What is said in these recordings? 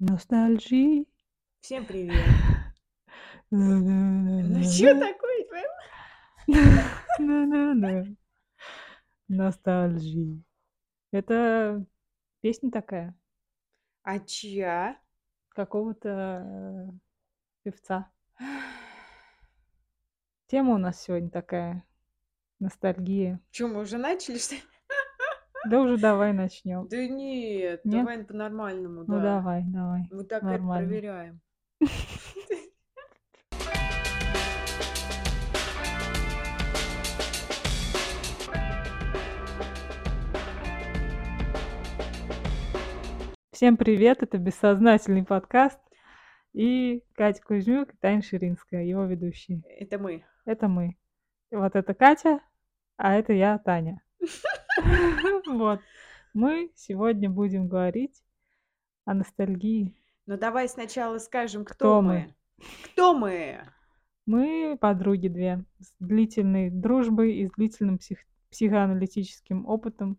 Ностальжи. Всем привет. Ну чё такое. Ностальжи. Это песня такая А чья? какого-то э, певца. Тема у нас сегодня такая ностальгия. Чё, мы уже начали, что ли? Да уже давай начнем. Да нет, Нет? давай по-нормальному, Ну да. давай, давай. Мы так это Нормально. проверяем. Всем привет, это бессознательный подкаст. И Катя Кузьмюк и Таня Ширинская, его ведущие. Это мы. Это мы. И вот это Катя, а это я, Таня. Вот. Мы сегодня будем говорить о ностальгии. Ну давай сначала скажем, кто, Кто мы. мы? Кто мы? Мы подруги две с длительной дружбой и с длительным псих- психоаналитическим опытом.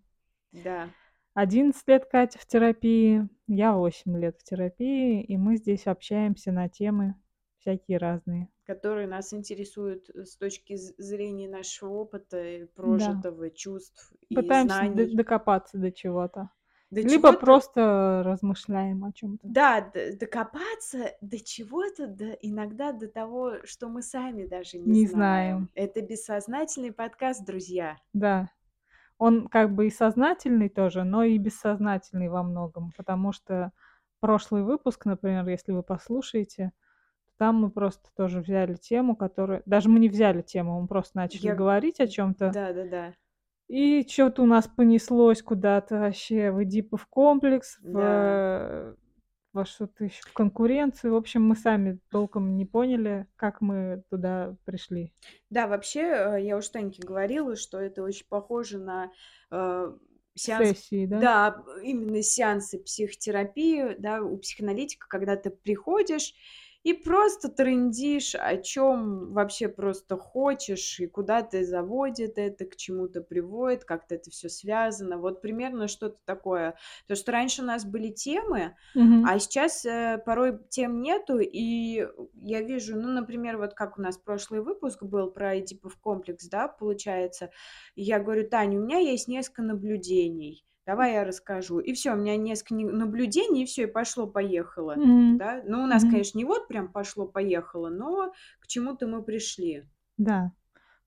Да. 11 лет Катя в терапии, я 8 лет в терапии, и мы здесь общаемся на темы всякие разные. Которые нас интересуют с точки зрения нашего опыта, прожитого, чувств и Пытаемся знаний. докопаться до чего-то. До Либо чего-то- просто размышляем о чем-то. Да, докопаться до чего-то, до, иногда до того, что мы сами даже не, Не знаем. Это бессознательный подкаст, друзья. Да. Он как бы и сознательный тоже, но и бессознательный во многом, потому что прошлый выпуск, например, если вы послушаете, там мы просто тоже взяли тему, которую... Даже мы не взяли тему, мы просто начали Я- говорить о чем-то. Да, да, да. И что-то у нас понеслось куда-то вообще в Эдипов комплекс, в, Да. э, во что-то еще, в конкуренцию. В общем, мы сами толком не поняли, как мы туда пришли. Да, вообще, э, я уж Таньке говорила, что это очень похоже на э, сеанс Сессии, да? Да, именно сеансы психотерапии, да, у психоаналитика, когда ты приходишь и просто трындишь, о чем вообще просто хочешь, и куда ты заводит это, к чему-то приводит, как-то это все связано. Вот примерно что-то такое. То, что раньше у нас были темы, Мгм. а сейчас э, порой тем нету, и я вижу, ну, например, вот как у нас прошлый выпуск был про Эдипов комплекс, да, получается, и я говорю, Таня, у меня есть несколько наблюдений, давай я расскажу. И все, у меня несколько не- наблюдений, и все, и пошло-поехало, Мгм. да. Ну, у нас, Мгм. конечно, не вот прям пошло-поехало, но к чему-то мы пришли. Да.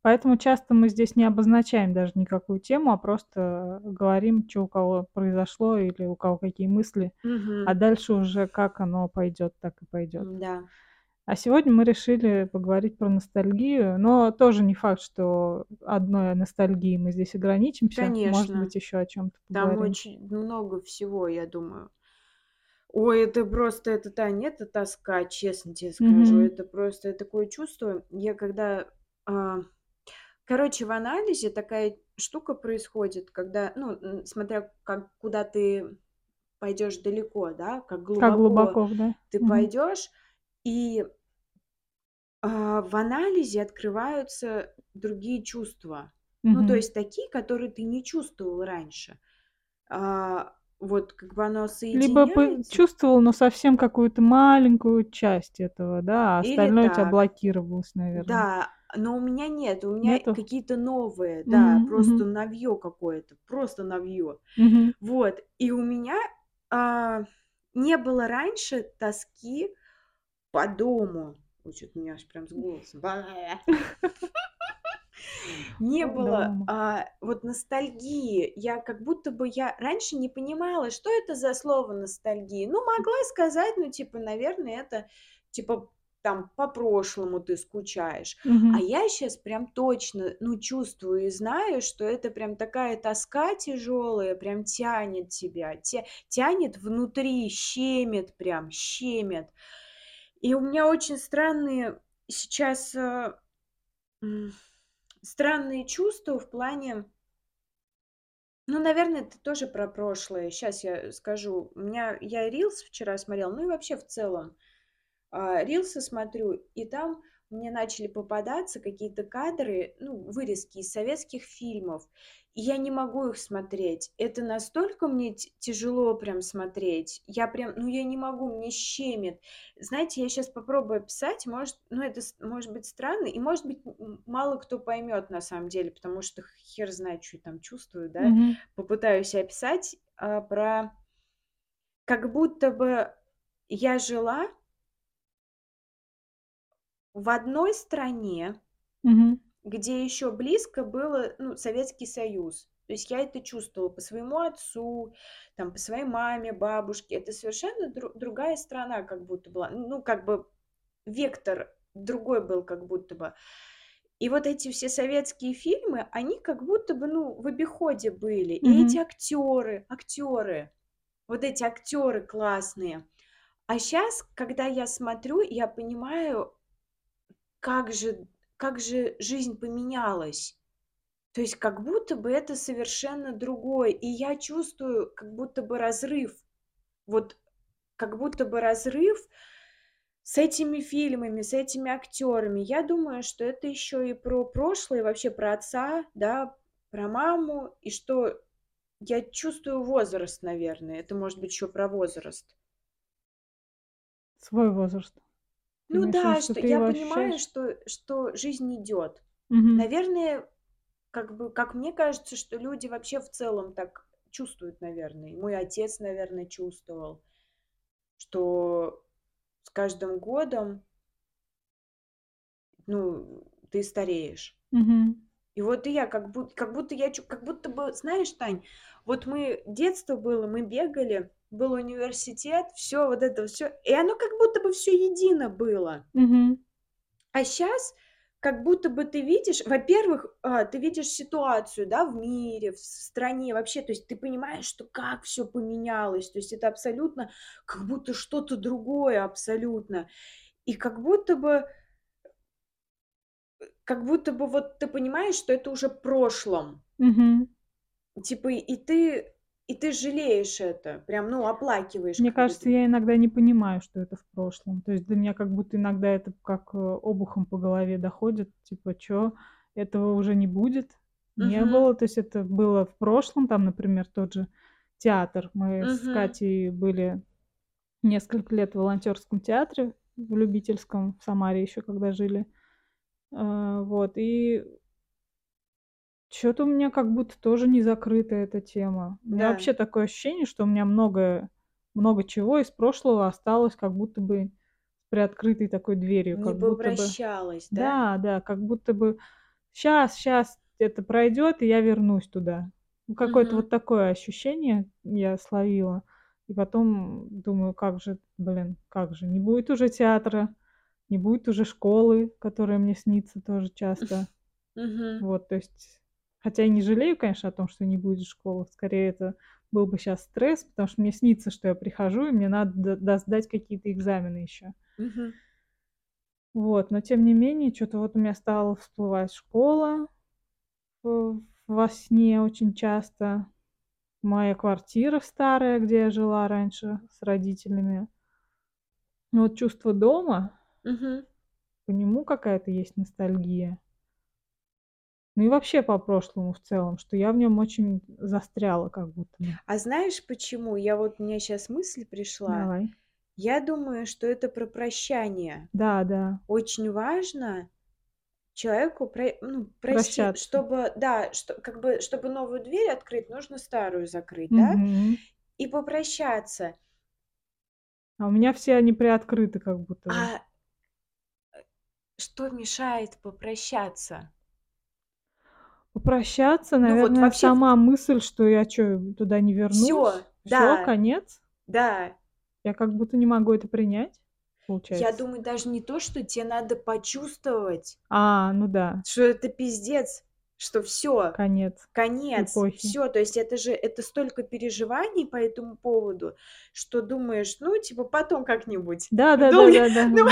Поэтому часто мы здесь не обозначаем даже никакую тему, а просто говорим, что у кого произошло или у кого какие мысли. Мгм. А дальше уже как оно пойдет, так и пойдет. Да. А сегодня мы решили поговорить про ностальгию, но тоже не факт, что одной ностальгией мы здесь ограничимся. Может Конечно. быть, еще о чем-то Там поговорим. очень много всего, я думаю. Ой, это просто, это, Таня, это тоска, честно тебе скажу. Мгм. Это просто я такое чувство. Я когда... а, Короче, в анализе такая штука происходит, когда, ну, смотря как, куда ты пойдешь далеко, да, как глубоко, Как глубоко, да? ты Мгм. пойдешь, и а, в анализе открываются другие чувства. Ну, то есть такие, которые ты не чувствовал раньше. А, вот как бы оно Либо соединяется. чувствовал, но совсем какую-то маленькую часть этого, да, а остальное у тебя блокировалось, наверное. Да, но у меня нет, у меня Нету? какие-то новые, да, Мгм, просто мгм. навье какое-то, просто навье. Мгм. Вот, и у меня а, не было раньше тоски по дому. Ой, что-то у меня аж прям с голосом. Не было а, вот ностальгии. Я как будто бы я раньше не понимала, что это за слово ностальгия. Ну, могла сказать, ну, типа, наверное, это типа там по прошлому ты скучаешь. А Мгм. я сейчас прям точно, ну, чувствую и знаю, что это прям такая тоска тяжелая, прям тянет тебя, тя- тянет внутри, щемит прям, щемит. И у меня очень странные сейчас э, странные чувства в плане, ну, наверное, это тоже про прошлое. Сейчас я скажу. У меня я рилс вчера смотрела, ну и вообще в целом а, рилсы смотрю, и там мне начали попадаться какие-то кадры, ну, вырезки из советских фильмов. Я не могу их смотреть. Это настолько мне тяжело прям смотреть. Я прям, ну я не могу, мне щемит. Знаете, я сейчас попробую описать, может, ну это может быть странно, и может быть мало кто поймет на самом деле, потому что хер знает, что я там чувствую, да. Мгм. Попытаюсь описать а, про как будто бы я жила в одной стране, Мгм. Где еще близко было, ну, Советский Союз. То есть я это чувствовала по своему отцу, там, по своей маме, бабушке. Это совершенно дру- другая страна как будто была. Ну, как бы вектор другой был как будто бы. И вот эти все советские фильмы, они как будто бы, ну, в обиходе были. И Мгм. эти актеры, актеры, вот эти актеры классные. А сейчас, когда я смотрю, я понимаю, как же, как же жизнь поменялась. То есть как будто бы это совершенно другое. И я чувствую как будто бы разрыв. Вот как будто бы разрыв с этими фильмами, с этими актерами. Я думаю, что это еще и про прошлое, вообще про отца, да, про маму, и что я чувствую возраст, наверное. Это может быть еще про возраст. Свой возраст. Ну виду, да, что что ты я его понимаю, ощущаешь? что, что жизнь идет. Мгм. Наверное, как бы, как мне кажется, что люди вообще в целом так чувствуют, наверное. И Мой отец, наверное, чувствовал, что с каждым годом, ну, ты стареешь. Мгм. И вот и я, как будто, как будто я, чу- как будто бы, знаешь, Тань, вот мы, детство было, мы бегали, был университет, все вот это все, и оно как будто бы все едино было. Мгм. А сейчас как будто бы ты видишь, во-первых, а, ты видишь ситуацию, да, в мире, в стране вообще, то есть ты понимаешь, что как все поменялось, то есть это абсолютно как будто что-то другое абсолютно. И как будто бы, как будто бы вот ты понимаешь, что это уже прошлом. Мгм. Типа, и ты, и ты жалеешь это, прям, ну, оплакиваешь Мне кажется, я иногда не понимаю, что это в прошлом. То есть для меня как будто иногда это как э, обухом по голове доходит, типа, чё, этого уже не будет, не Мгм, было. То есть это было в прошлом, там, например, тот же театр. Мы с мгм, Катей были несколько лет в волонтерском театре, в любительском, в Самаре еще когда жили. А, Вот, и что-то у меня как будто тоже не закрыта эта тема. У меня да, вообще такое ощущение, что у меня много, много чего из прошлого осталось как будто бы с приоткрытой такой дверью, не как будто бы... попрощалась, да? Да, да, как будто бы сейчас, сейчас это пройдет, и я вернусь туда. Ну, какое-то Мгм, вот такое ощущение я словила. И потом думаю, как же, блин, как же, не будет уже театра, не будет уже школы, которая мне снится тоже часто. мгм. Вот, то есть, хотя я не жалею, конечно, о том, что не будет школы. Скорее, это был бы сейчас стресс, потому что мне снится, что я прихожу, и мне надо д- да, сдать какие-то экзамены еще. Мгм. Вот, но тем не менее, что-то вот у меня стала всплывать школа в- во сне очень часто. Моя квартира старая, где я жила раньше с родителями. Вот чувство дома, Мгм. по нему какая-то есть ностальгия. Ну и вообще по прошлому в целом, что я в нем очень застряла как будто бы. А знаешь почему? Я вот, мне сейчас мысль пришла. Давай. Я думаю, что это про прощание. Да, да, Очень важно человеку про ну, прости, прощаться. чтобы, да, что как бы, чтобы новую дверь открыть, нужно старую закрыть, да? Мгм. И попрощаться. А у меня все они приоткрыты как будто. А что мешает попрощаться? Попрощаться, Ну вот наверное, вообще сама мысль, что я чё, туда не вернусь? все, да, конец? да. Я как будто не могу это принять, Я получается. думаю, даже не то, что тебе надо почувствовать, А, ну да, что это пиздец, что все. конец Конец, все, то есть это же это столько переживаний по этому поводу, что думаешь, ну, типа, потом как-нибудь, Да, да, да, да, да, ну,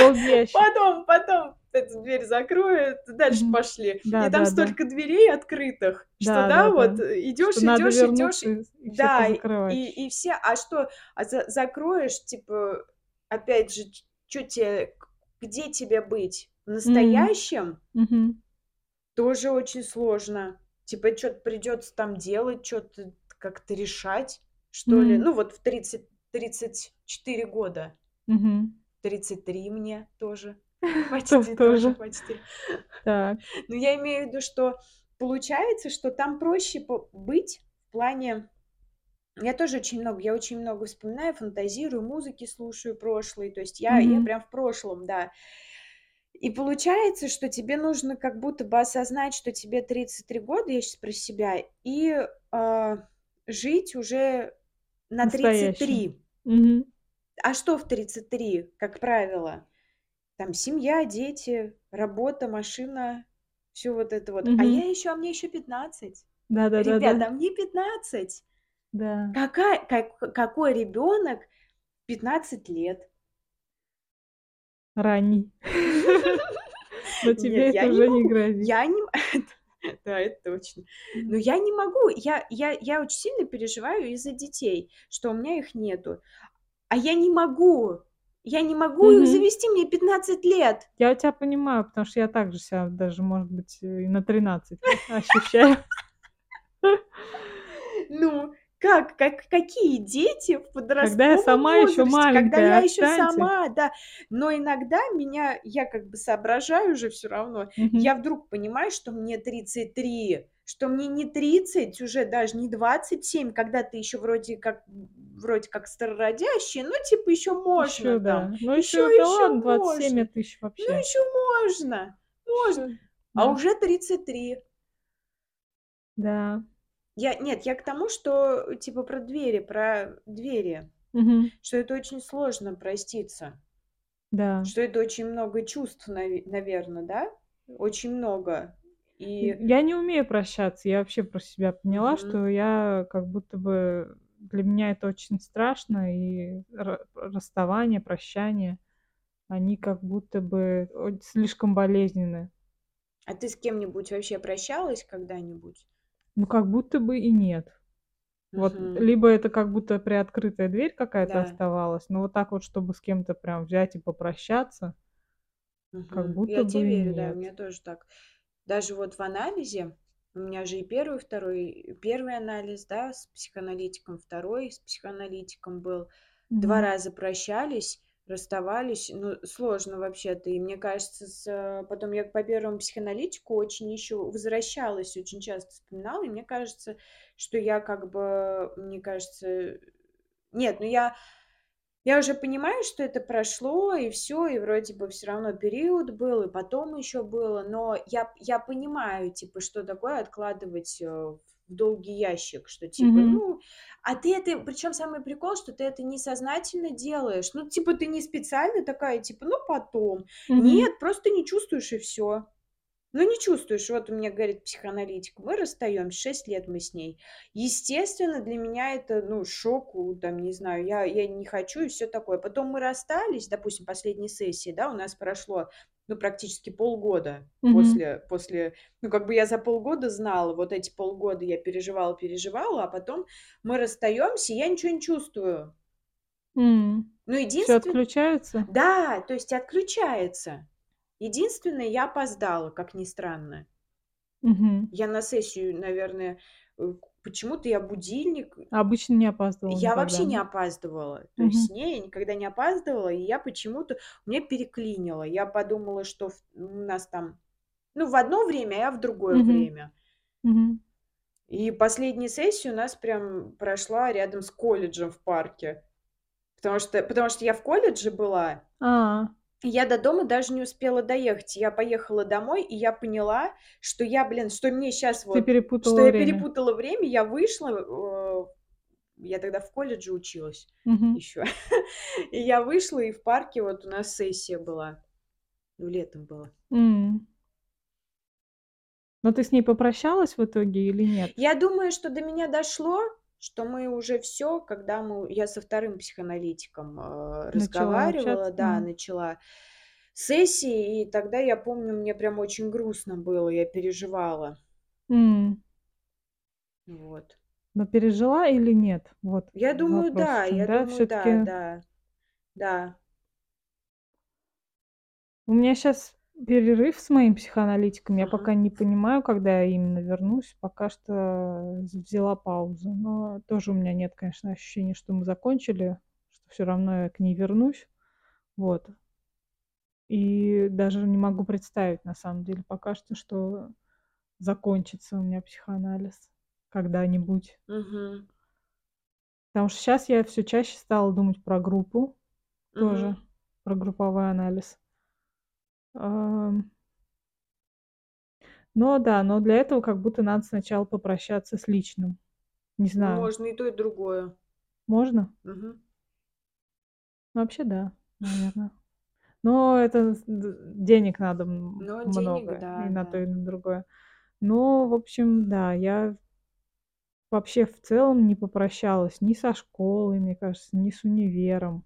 потом, потом эту дверь закроют, дальше пошли. Да, И там да, да. столько дверей открытых, что, Да, да, да, вот да. идешь, Что идешь, идешь, и и да, и и все, а что, а за закроешь, типа, опять же, что тебе, где тебе быть? В настоящем Мгм. Тоже очень сложно. Типа чё-то придётся там делать, чё-то как-то решать, что ли. М. Ну, вот в 30 34 года. Мгм. 33 мне тоже. То Почти тоже почти. Так. Но я имею в виду, что получается, что там проще быть в плане я тоже очень много я очень много вспоминаю, фантазирую, музыки слушаю прошлой. То есть я я Мгм. прям в прошлом, да. И получается, что тебе нужно как будто бы осознать, что тебе 33 года, я щас про себя, и, а, жить уже на Настоящим. 33. Мгм. А что в 33, как правило? Там семья, дети, работа, машина, всё вот это вот. А Мгм. я ещё, а мне ещё 15. Да-да-да-да. Ребята, а мне 15. Да. Какая как какой ребёнок в 15 лет? Ранний. Но тебе это уже не грозит. Я не Да, это точно. Но я не могу. Я я я очень сильно переживаю из-за детей, что у меня их нету. А я не могу. Я не могу их Мгм. завести, мне 15 лет. Я тебя понимаю, потому что я так же ся даже, может быть, и на 13 ощущаю. Ну, как как какие дети в Когда я подростковом сама возрасте, когда я маленькая, ещё отстаньте. сама, да. Но иногда меня я как бы соображаю же всё равно. Мгм. Я вдруг понимаю, что мне 33, что мне не 30, уже даже не 27, когда ты ещё вроде как вроде как старородящий, но типа ещё можно там, да. Ну, ещё ещё, да ладно, ещё 27 можно. ещё Ну, вообще. ещё можно, можно. Ещё, А да. уже 33. Да. Я нет, я к тому, что, типа, про двери, про двери, Мгм. что это очень сложно проститься. Да. Что это очень много чувств, нави наверно, да? Очень много. И я не умею прощаться. Я вообще про себя поняла, Мгм. что я как будто бы для меня это очень страшно, и ра расставание, прощание, они как будто бы слишком болезненны. А ты с кем-нибудь вообще прощалась когда-нибудь? Ну, как будто бы и нет. Вот Мгм. либо это как будто приоткрытая дверь какая-то Да. оставалась, но вот так вот, чтобы с кем-то прям взять и попрощаться как Мгм. будто Я бы и верю, да, у нет. меня тоже так. Даже вот в анализе, у меня же и 1, и 2 1 анализ, да, с психоаналитиком, 2 с психоаналитиком был. 2 Мгм. раза прощались, расставались. Ну, сложно вообще-то. И мне кажется, с потом я по 1 психоаналитику очень ещё возвращалась, очень часто вспоминала. И мне кажется, что я как бы, мне кажется Нет, ну я я уже понимаю, что это прошло, и всё, и вроде бы всё равно период был, и потом ещё было. Но я я понимаю, типа, что такое откладывать, э, в долгий ящик, что типа, Мгм. ну А ты это причём самый прикол, что ты это несознательно делаешь. Ну, типа, ты не специально такая, типа: "Ну, потом". Мгм. Нет, просто не чувствуешь, и всё. Ну, не чувствуешь. Вот мне говорит психоаналитик: "Мы расстаёмся". 6 лет мы с ней. Естественно, для меня это, ну, шок, у там, не знаю, я я не хочу и всё такое. Потом мы расстались, допустим, последней сессии, да, у нас прошло, ну, практически полгода Мгм. после после Ну, как бы я за полгода знала, вот эти полгода я переживала переживала, а потом мы расстаёмся, и я ничего не чувствую. М. Ну, Всё единствен отключается? Да, то есть отключается. Единственное, я опоздала, как ни странно. Мгм. Я на сессию, наверное, э, почему-то я будильник Обычно не опаздывала Я никогда, вообще не опаздывала. То есть с Мгм. ней я никогда не опаздывала, и я почему-то меня переклинило. Я подумала, что в у нас там, ну, в одно время, а я в другое Мгм. время. Мгм. И последняя сессия у нас прям прошла рядом с колледжем в парке. Потому что потому что я в колледже была А. и я до дома даже не успела доехать. Я поехала домой, и я поняла, что я, блин, что мне Ты вот что перепутала я время. перепутала время. Я вышла, э я тогда в колледже училась Мгм. ещё. И я вышла, и в парке вот у нас сессия была. Ну, летом было. М. Но ты с ней попрощалась в итоге или нет? Я думаю, что до меня дошло, что мы уже всё, когда мы я со 2 психоаналитиком, э, Начала разговаривала, общаться? да, начала сессии, и тогда я помню, мне прям очень грустно было, я переживала. М. Вот. Но пережила или нет? Вот Я думаю, вопрос да, я да, думаю, да, да. Да. У меня щас перерыв с моим психоаналитиком. Я пока не понимаю, когда я именно вернусь. Пока что взяла паузу. Но тоже у меня нет, конечно, ощущения, что мы закончили, что все равно я к ней вернусь. Вот. И даже не могу представить, на самом деле, пока что, что закончится у меня психоанализ когда-нибудь. Мгм. Потому что сейчас я все чаще стала думать про группу тоже, Мгм. про групповой анализ. Но да, но для этого как будто надо сначала попрощаться с личным. Не Ну, знаю, можно и то, и другое. можно? Ну, вообще да, наверно. Но это денег надо Но денег, много да, и на то, да. и на другое. Но, в общем, да, я вообще в целом не попрощалась ни со школой, мне кажется, ни с универом.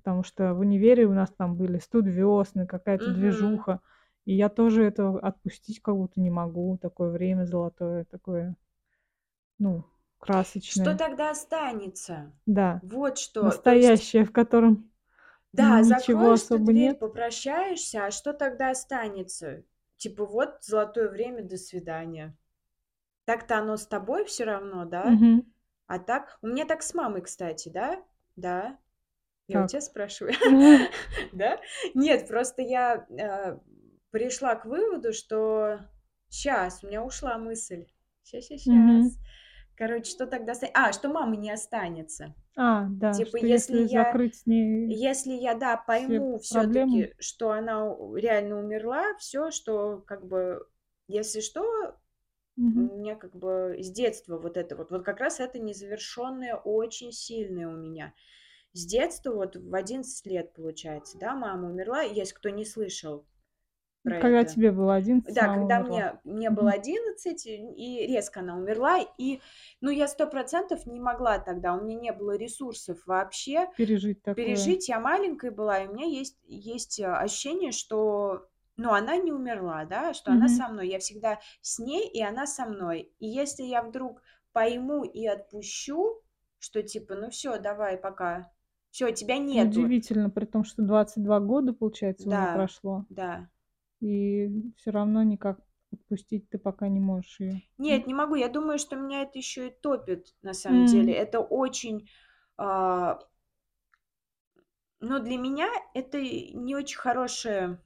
Потому что в универе у нас там были студвесны, какая-то Мгм. движуха. И я тоже это отпустить как будто не могу. Такое время золотое, такое, ну, Что красочное. тогда останется? Да, Вот что. То есть, настоящее, в котором да, ничего закроешь ты особо дверь, нет. попрощаешься, а что тогда останется? Типа вот золотое время, до свидания. Так-то оно с тобой все равно, да? Мгм. А так, у меня так с мамой, кстати, да? Да. Я у тебя спрашиваю. Да? Нет, просто я, э, пришла к выводу, что сейчас у меня ушла мысль. Щас, Мгм. щас. Короче, что тогда А, что мамы не останется. А, да, Типа, если если я закрыть с ней если я, да, пойму все проблемы таки что она у реально умерла, все, что как бы, если что, у Мгм. меня как бы с детства вот это вот, вот как раз это незавершенное очень сильное у меня. С детства, вот в 11 лет, получается, да, мама умерла, если кто не слышал про Когда это. тебе было 11, Да, когда умерла. мне мне было Мгм. 11, и резко она умерла, и, ну, я сто процентов не могла тогда, у меня не было ресурсов вообще Пережить такое. пережить. Я маленькая была, и у меня есть есть, э, ощущение, что, ну, она не умерла, да, что она Мгм. со мной. Я всегда с ней, и она со мной. И если я вдруг пойму и отпущу, что типа: "Ну все, давай, пока. Все, тебя нету". Удивительно, при том, что 22 года, получается, уже Да, прошло, да. и все равно никак отпустить ты пока не можешь ее. Нет, не могу. Я думаю, что меня это еще и топит, на самом деле. М. Это очень, а, но для меня это не очень хорошее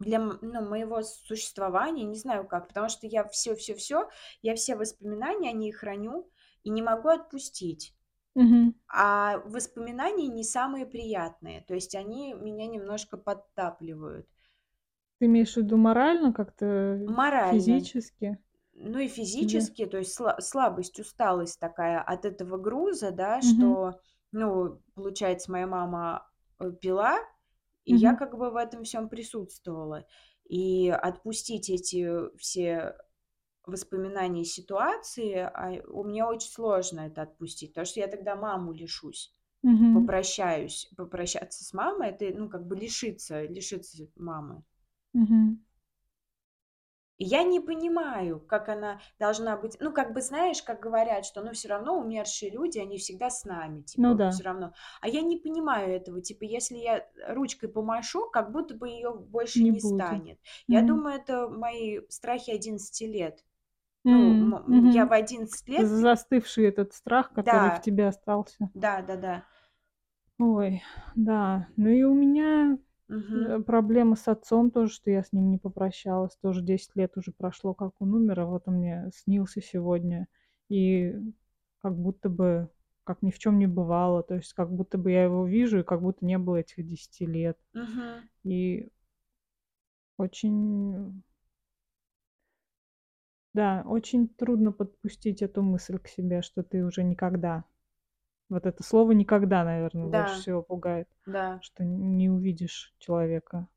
для, ну, моего существования, не знаю как, потому что я все, все, все, я все воспоминания о ней храню и не могу отпустить. Мгм. А воспоминания не самые приятные, то есть они меня немножко подтапливают. Ты имеешь в виду морально как-то, Морально. физически Ну и тебе? физически, то есть сла слабость, усталость такая от этого груза, да, Мгм. что, ну, получается, моя мама, э, пила, и я Мгм. как бы в этом всем присутствовала. И отпустить эти все воспоминания ситуации, а, у меня очень сложно это отпустить, потому что я тогда маму лишусь. Мгм. Попрощаюсь. Попрощаться с мамой- это, ну, как бы лишиться лишиться мамы. И я не понимаю, как она должна быть. Ну, как бы, знаешь, как говорят, что, ну, все равно умершие люди, они всегда с нами, Ну типа, да, все равно. А я не понимаю этого. Типа, если я ручкой помашу, как будто бы ее больше не не будет. станет. Я Мгм. думаю, это мои страхи 11 лет. Ну, м, я в Мгм. 11 лет За застывший этот страх, который в Да, тебе остался. да-да-да. Ой, да. Ну и у меня, э, проблема с отцом тоже, что я с ним не попрощалась. Тоже 10 лет уже прошло, как он умер, а вот он мне снился сегодня. И как будто бы, как ни в чем не бывало. То есть как будто бы я его вижу, и как будто не было этих 10 лет. Мгм. И очень, да, очень трудно подпустить эту мысль к себе, что ты уже никогда Вот это слово "никогда", наверное, больше Да, всего пугает, да. что не увидишь человека.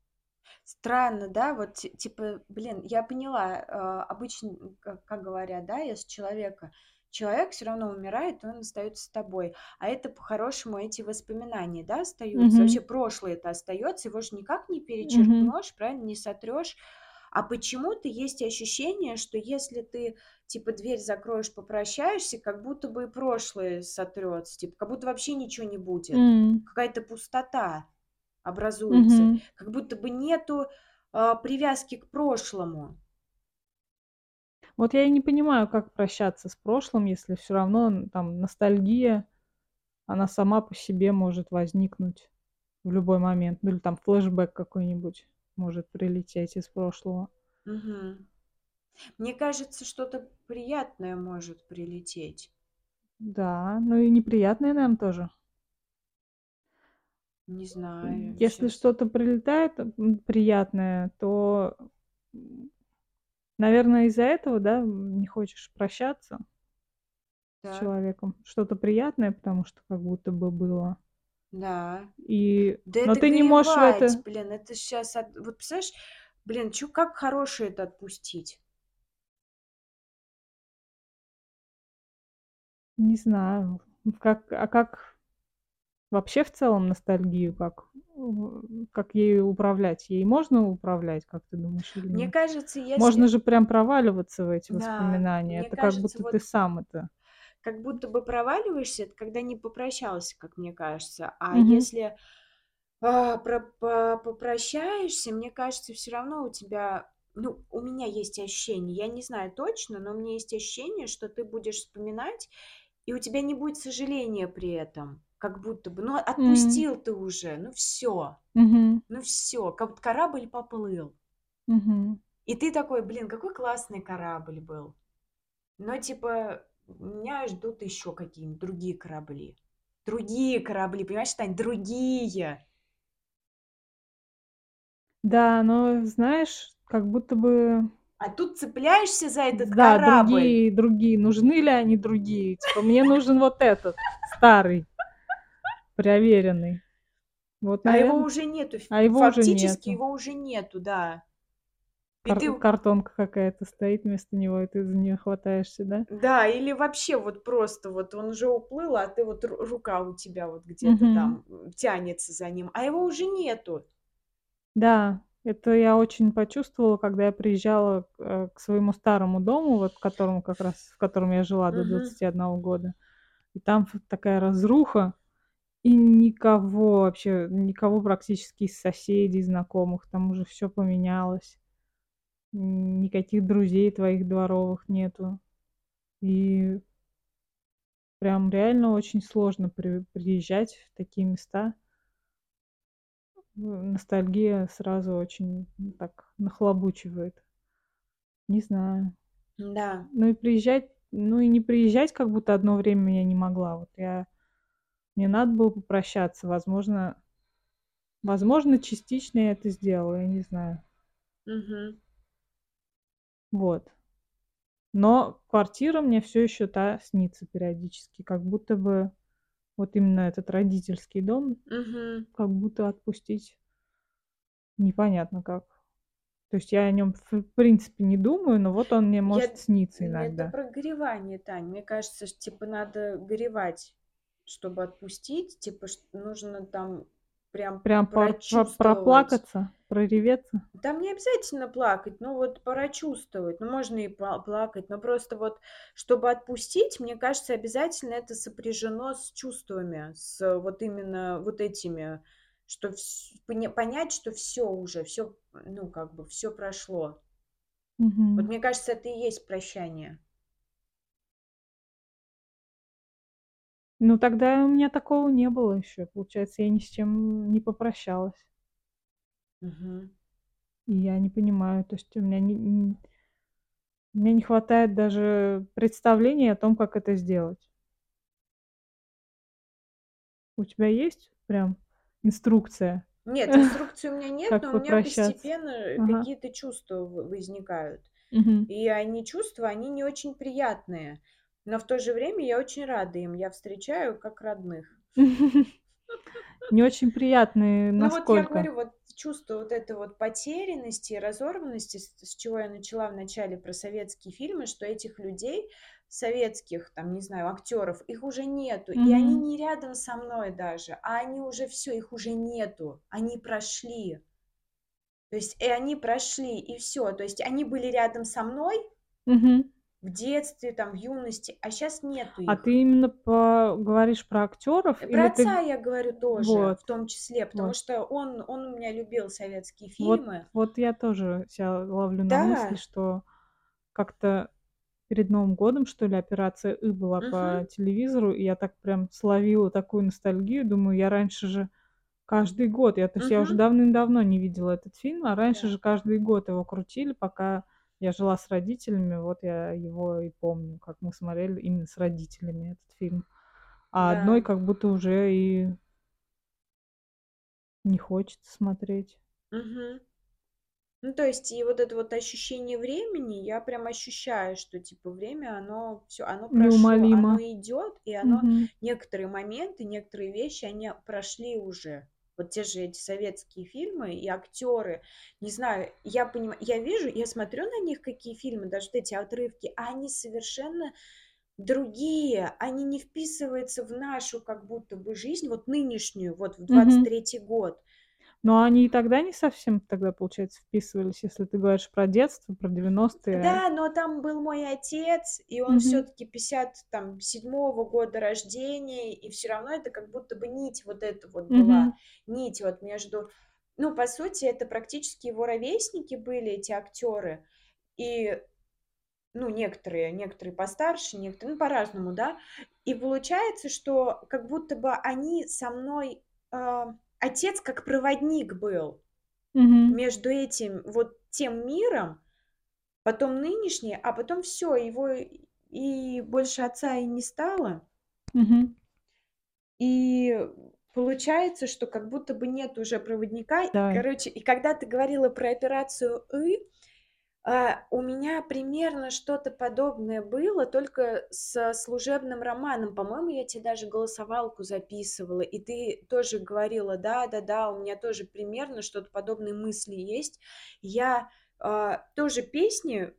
Странно, да, вот ти типа, блин, я поняла, а, обычно, как как говорят, да, если человека человек все равно умирает, он остается с тобой. А это по-хорошему эти воспоминания, да, остаются. Мгм. Вообще прошлое это остается, его же никак не Мгм. перечеркнешь, правильно, не сотрешь. А почему-то есть ощущение, что если ты, типа, дверь закроешь, попрощаешься, как будто бы и прошлое сотрется, типа, как будто вообще ничего не будет. М. Какая-то пустота образуется. Мгм. Как будто бы нету, а, привязки к прошлому. Вот я и не понимаю, как прощаться с прошлым, если всё равно, там, ностальгия, она сама по себе может возникнуть в любой момент. Ну или там флешбэк какой-нибудь может прилететь из прошлого. Мгм. Мне кажется, что-то приятное может прилететь. Да, ну и неприятное, наверно, тоже. Не знаю, если щас что-то прилетает, приятное, то, м, наверно, из-за этого, да, не хочешь прощаться с Так. человеком? Что-то приятное, потому что как будто бы было. Да. И Да но это ты не можешь в горевать, это блин, это щас от вот представляешь, блин, чё как хорошее это отпустить? Не знаю, как, а как вообще в целом ностальгию, как, как ею управлять? Ей можно управлять, как ты думаешь, или Мне нет? кажется, Можно если же прям проваливаться в эти Да, воспоминания. мне Это как кажется, будто ты вот сам это как будто бы проваливаешься, это когда не попрощался, как мне кажется. А Мгм. если, а, про по попрощаешься, мне кажется, всё равно у тебя ну, у меня есть ощущение, я не знаю точно, но у меня есть ощущение, что ты будешь вспоминать, и у тебя не будет сожаления при этом. Как будто бы, ну, М. отпустил ты уже, ну всё, Мгм. ну всё, как будто корабль поплыл. Мгм. И ты такой: "Блин, какой классный корабль был". Но типа меня ждут ещё какие-нибудь другие корабли. Другие корабли, понимаешь, Тань, другие! Да, но знаешь, как будто бы А тут цепляешься за этот Да, корабль. другие другие. Нужны ли они другие? Типа мне нужен вот этот старый, проверенный. Вот, А его уже нету, А его уже фактически нету. его уже нету, да. И Кар ты картонка какая-то стоит вместо него, и ты за неё хватаешься, да? Да, или вообще вот просто вот он уже уплыл, а ты вот ру рука у тебя вот где-то Мгм. там, тянется за ним, а его уже нету. Да, это я очень почувствовала, когда я приезжала, э, к своему старому дому, вот к которому как раз, в котором я жила до Мгм. 21 года. И там такая разруха, и никого вообще, никого практически из соседей, знакомых. Там уже всё поменялось. Никаких друзей твоих дворовых нету. И прям реально очень сложно при приезжать в такие места. Ностальгия сразу очень, так нахлобучивает. Не знаю. М-да. Ну и приезжать, ну и не приезжать как будто одно время я не могла. Вот я мне надо было попрощаться. Возможно возможно, частично я это сделала, я не знаю. Мгм. Вот. Но квартира мне всё ещё та снится периодически, как будто бы вот именно этот родительский дом, Мгм. как будто отпустить непонятно как. То есть я о нём в принципе не думаю, но вот он мне Я может сниться н это иногда. про горевание, Тань. Мне кажется, ш типа надо горевать, чтобы отпустить. Типа нужно там прям Прям прочувствовать. проплакаться, прореветься? Там не обязательно плакать, ну вот прочувствовать. Ну, можно и плакать, но просто вот, чтобы отпустить, мне кажется, обязательно это сопряжено с чувствами, с вот именно вот этими, что поня понять, что всё уже, всё, ну, как бы всё прошло. Вот Мгм. мне кажется, это и есть прощание. Ну, тогда у меня такого не было ещё. Получается, я ни с чем не попрощалась. Мгм. И я не понимаю, то есть у меня не н мне не хватает даже представления о том, как это сделать. У тебя есть прям инструкция, Нет, инструкции у меня нет, как но у меня попрощаться? постепенно, э, Ага. какие-то чувства в возникают. Мгм. И они чувства, они не очень приятные, но в то же время я очень рада им. Я встречаю как родных. Не очень приятные Ну, вот я насколько? говорю, вот чувство вот этой вот потерянности разорванности, с чего я начала в начале про советские фильмы, что этих людей советских, там, не знаю, актёров, их уже нету, и они не рядом со мной даже, а они уже всё, их уже нету, они прошли. То есть и они прошли, и всё. То есть они были рядом со мной Мгм. В детстве, там, в юности, а щас нету А их. ты именно по говоришь про актеров про ты отца я говорю тоже, Вот, в том числе, потому вот. что он он у меня любил советские Вот фильмы. вот я тоже ся ловлю на мысли, Да. что как-то перед Новым годом, что ли, "Операция Ы" была Мгм. по телевизору, и я так прям словила такую ностальгию. Думаю, я раньше же каждый год, я то есть я уже давным-давно не видела этот фильм, а раньше Да. же каждый год его крутили, пока я жила с родителями. Вот я его и помню, как мы смотрели именно с родителями этот фильм. А одной Да. как будто уже и не хочется смотреть. Мгм. Ну, то есть и вот это вот ощущение времени, я прям ощущаю, что типа время, оно всё, оно прошло, оно Неумолимо. идёт, и оно Мгм. некоторые моменты, некоторые вещи, они прошли уже. Вот те же эти советские фильмы и актёры. Не знаю, я понима я вижу, я смотрю на них, какие фильмы, даже вот эти отрывки, а они совершенно другие. Они не вписываются в нашу как будто бы жизнь, вот нынешнюю, вот в двадцать Мгм. третий год. Но они и тогда не совсем тогда, получается, вписывались, если ты говоришь про детство, про 90-е. Да, но там был мой отец, и он пятьдесят там седьмого года рождения, и всё равно это как будто бы нить вот эта вот была. Мгм. Нить вот между ну, по сути, это практически его ровесники были, эти актёры. И, ну, некоторые некоторые постарше, некоторые, ну, по-разному, да. И получается, что как будто бы они со мной а, отец как проводник был Мгм. между этим вот тем миром, потом нынешний, а потом всё, его и больше отца и не стало. Мгм. И получается, что как будто бы нет уже проводника. Да. Короче, и когда ты говорила про "Операцию Ы", а, у меня примерно что-то подобное было, только со служебным романом. По-моему, я те даже голосовалку записывала, и ты тоже говорила: "Да-да-да, у меня тоже примерно что-то подобные мысли есть". Я, а, тоже песни,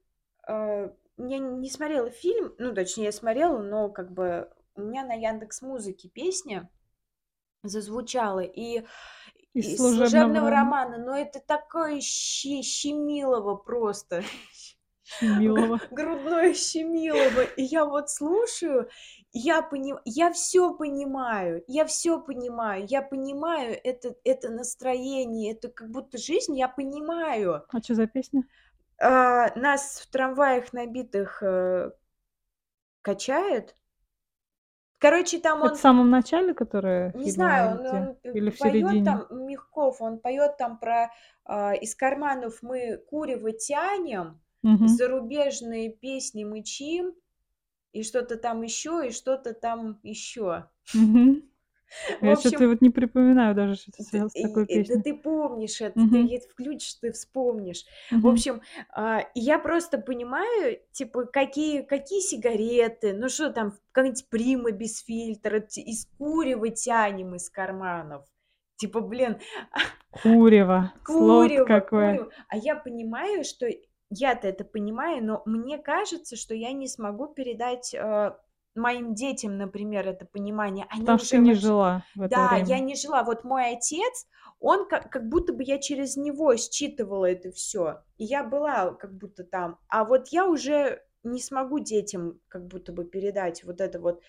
а, я не смотрела фильм, ну, точнее, я смотрела, но как бы у меня на "Яндекс.Музыке" песня зазвучала, и Из из служебного служебного рома романа, но это такое щи щемилово просто. Щемилово. грудное щемилово. И я вот слушаю, я пони я всё понимаю, я всё понимаю. Я понимаю это это настроение, это как будто жизнь, я понимаю. А чё за песня? А, нас в трамваях набитых, э, качает. Короче, там Это в он самом начале, которая не знаю, он он п Или в середине? там, Мягков, он поёт там про, а, из карманов мы курево тянем, Мгм. зарубежные песни мычим, и что-то там ещё, и что-то там ещё. Мгм. В Я общем вот не припоминаю даже, что это связано с такой и да песней. ты помнишь это, ты Мгм. ет включишь, ты вспомнишь. В Мгм. общем, а, я просто понимаю, типа, какие какие сигареты, ну что там, какая-нибудь "Прима" без фильтра, из курева тянем из карманов. Типа, блин, Курево, курево какое. курево. А я понимаю, что я-то это понимаю, но мне кажется, что я не смогу передать, а, моим детям, например, это понимание. Они Потому что не жила в это Да, я время. не жила. Вот мой отец, он как как будто бы я через него считывала это всё, и я была как будто там. А вот я уже не смогу детям как будто бы передать вот это вот.